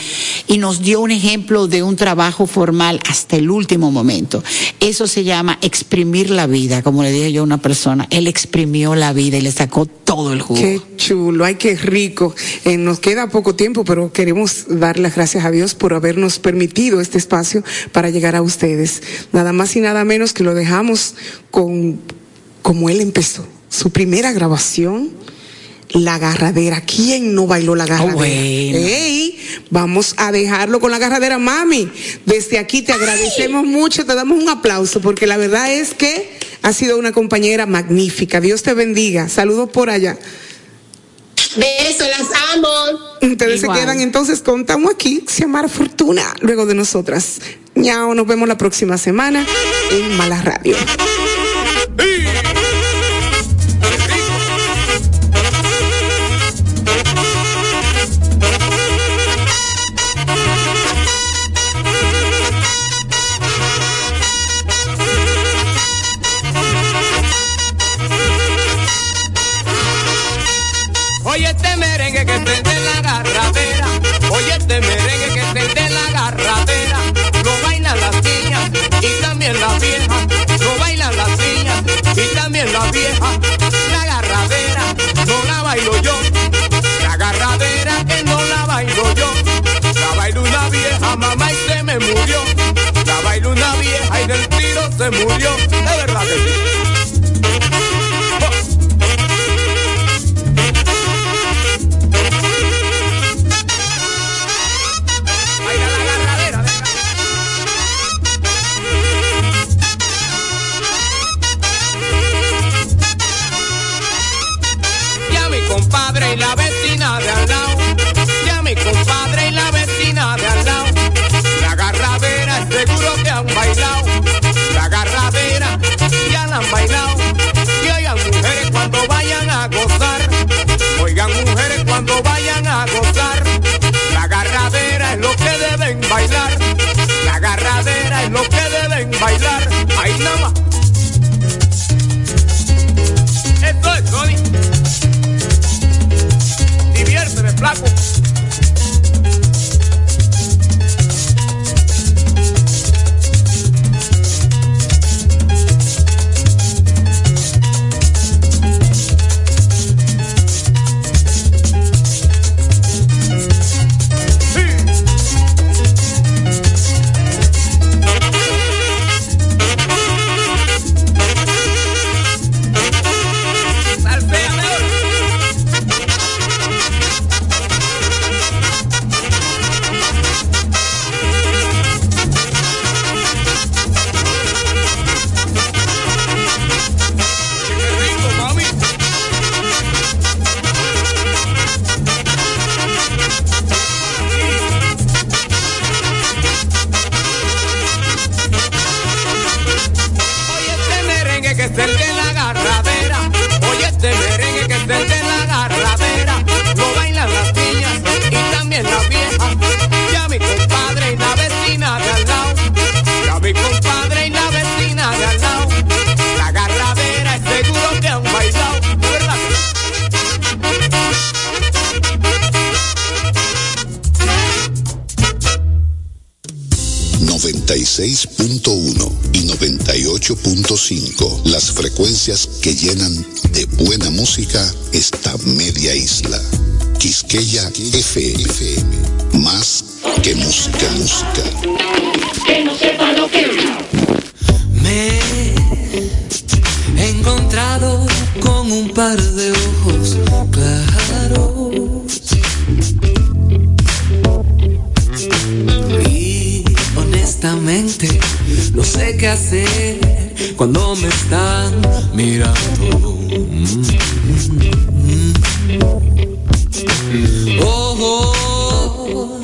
E: y nos dio un ejemplo de un trabajo formal hasta el último momento. Eso se llama exprimir la vida, como le dije yo a una persona. Él exprimió la vida y le sacó todo el jugo.
D: Qué chulo, ay, qué rico. Eh, nos queda poco tiempo, pero queremos dar las gracias a Dios por habernos permitido este espacio para llegar a ustedes. Nada más y nada menos que lo dejamos con como él empezó. Su primera grabación, La Garradera. ¿Quién no bailó La Garradera?
E: bueno.
D: Ey, vamos a dejarlo con La Garradera, mami. Desde aquí te agradecemos mucho, te damos un aplauso, porque la verdad es que ha sido una compañera magnífica. Dios te bendiga. Saludos por allá.
F: Besos, las amo.
D: Ustedes
E: Igual.
D: se quedan entonces con Estamos aquí, Xiomara Fortuna, luego de nosotras. Ñao, nos vemos la próxima semana en Mala Radio.
C: Las viejas, la garradera no la bailo yo, la garradera que no la bailo yo, la bailó una vieja mamá y se me murió, la bailó una vieja y del tiro se murió, de verdad que sí.
B: 98.5, las frecuencias que llenan de buena música esta media isla. Quisqueya FM, más que música, música.
A: Cuando me están mirando. Ojos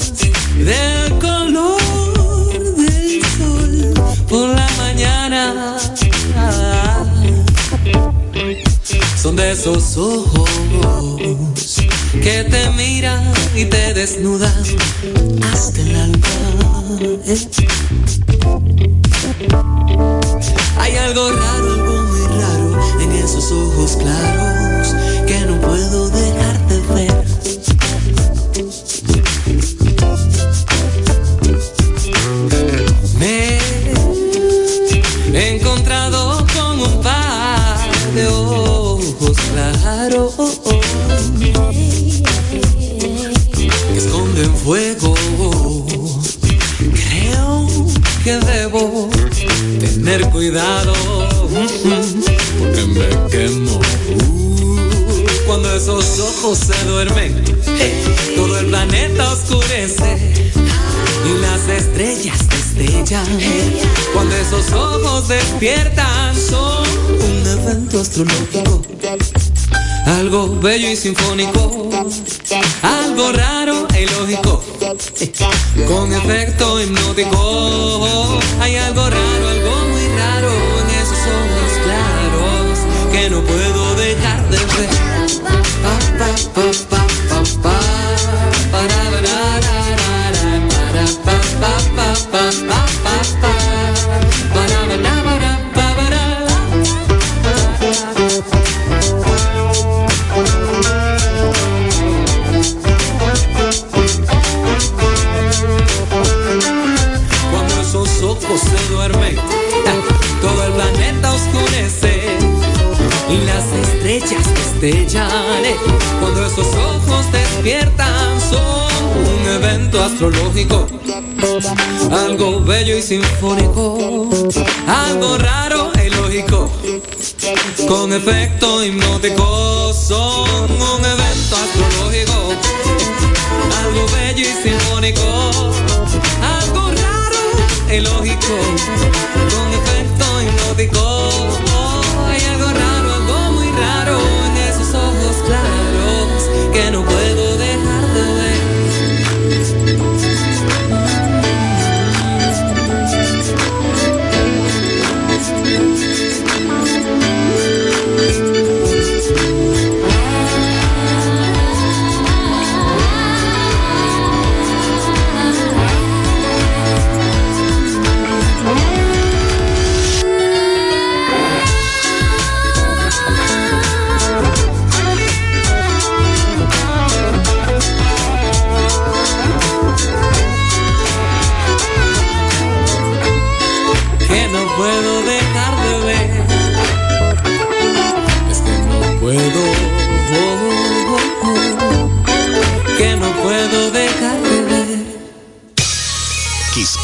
A: del color del sol por la mañana. Son de esos ojos que te miran y te desnudan hasta el alma. Se duermen, todo el planeta oscurece y las estrellas destellan. Cuando esos ojos despiertan, son un evento astrológico. Algo bello y sinfónico, algo raro e ilógico, con efecto hipnótico. Hay algo raro, algo muy raro en esos ojos claros que no puedo dejar de ver. Evento astrológico, algo bello y sinfónico, algo raro e ilógico, con efecto hipnótico, son un evento astrológico, algo bello y sinfónico, algo raro e ilógico, con efecto hipnótico.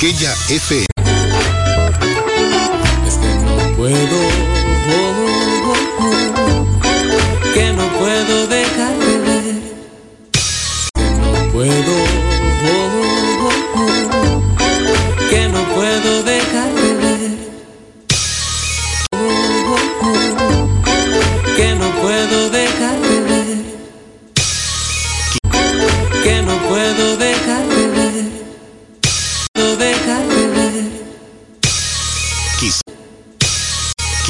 B: Quella FM.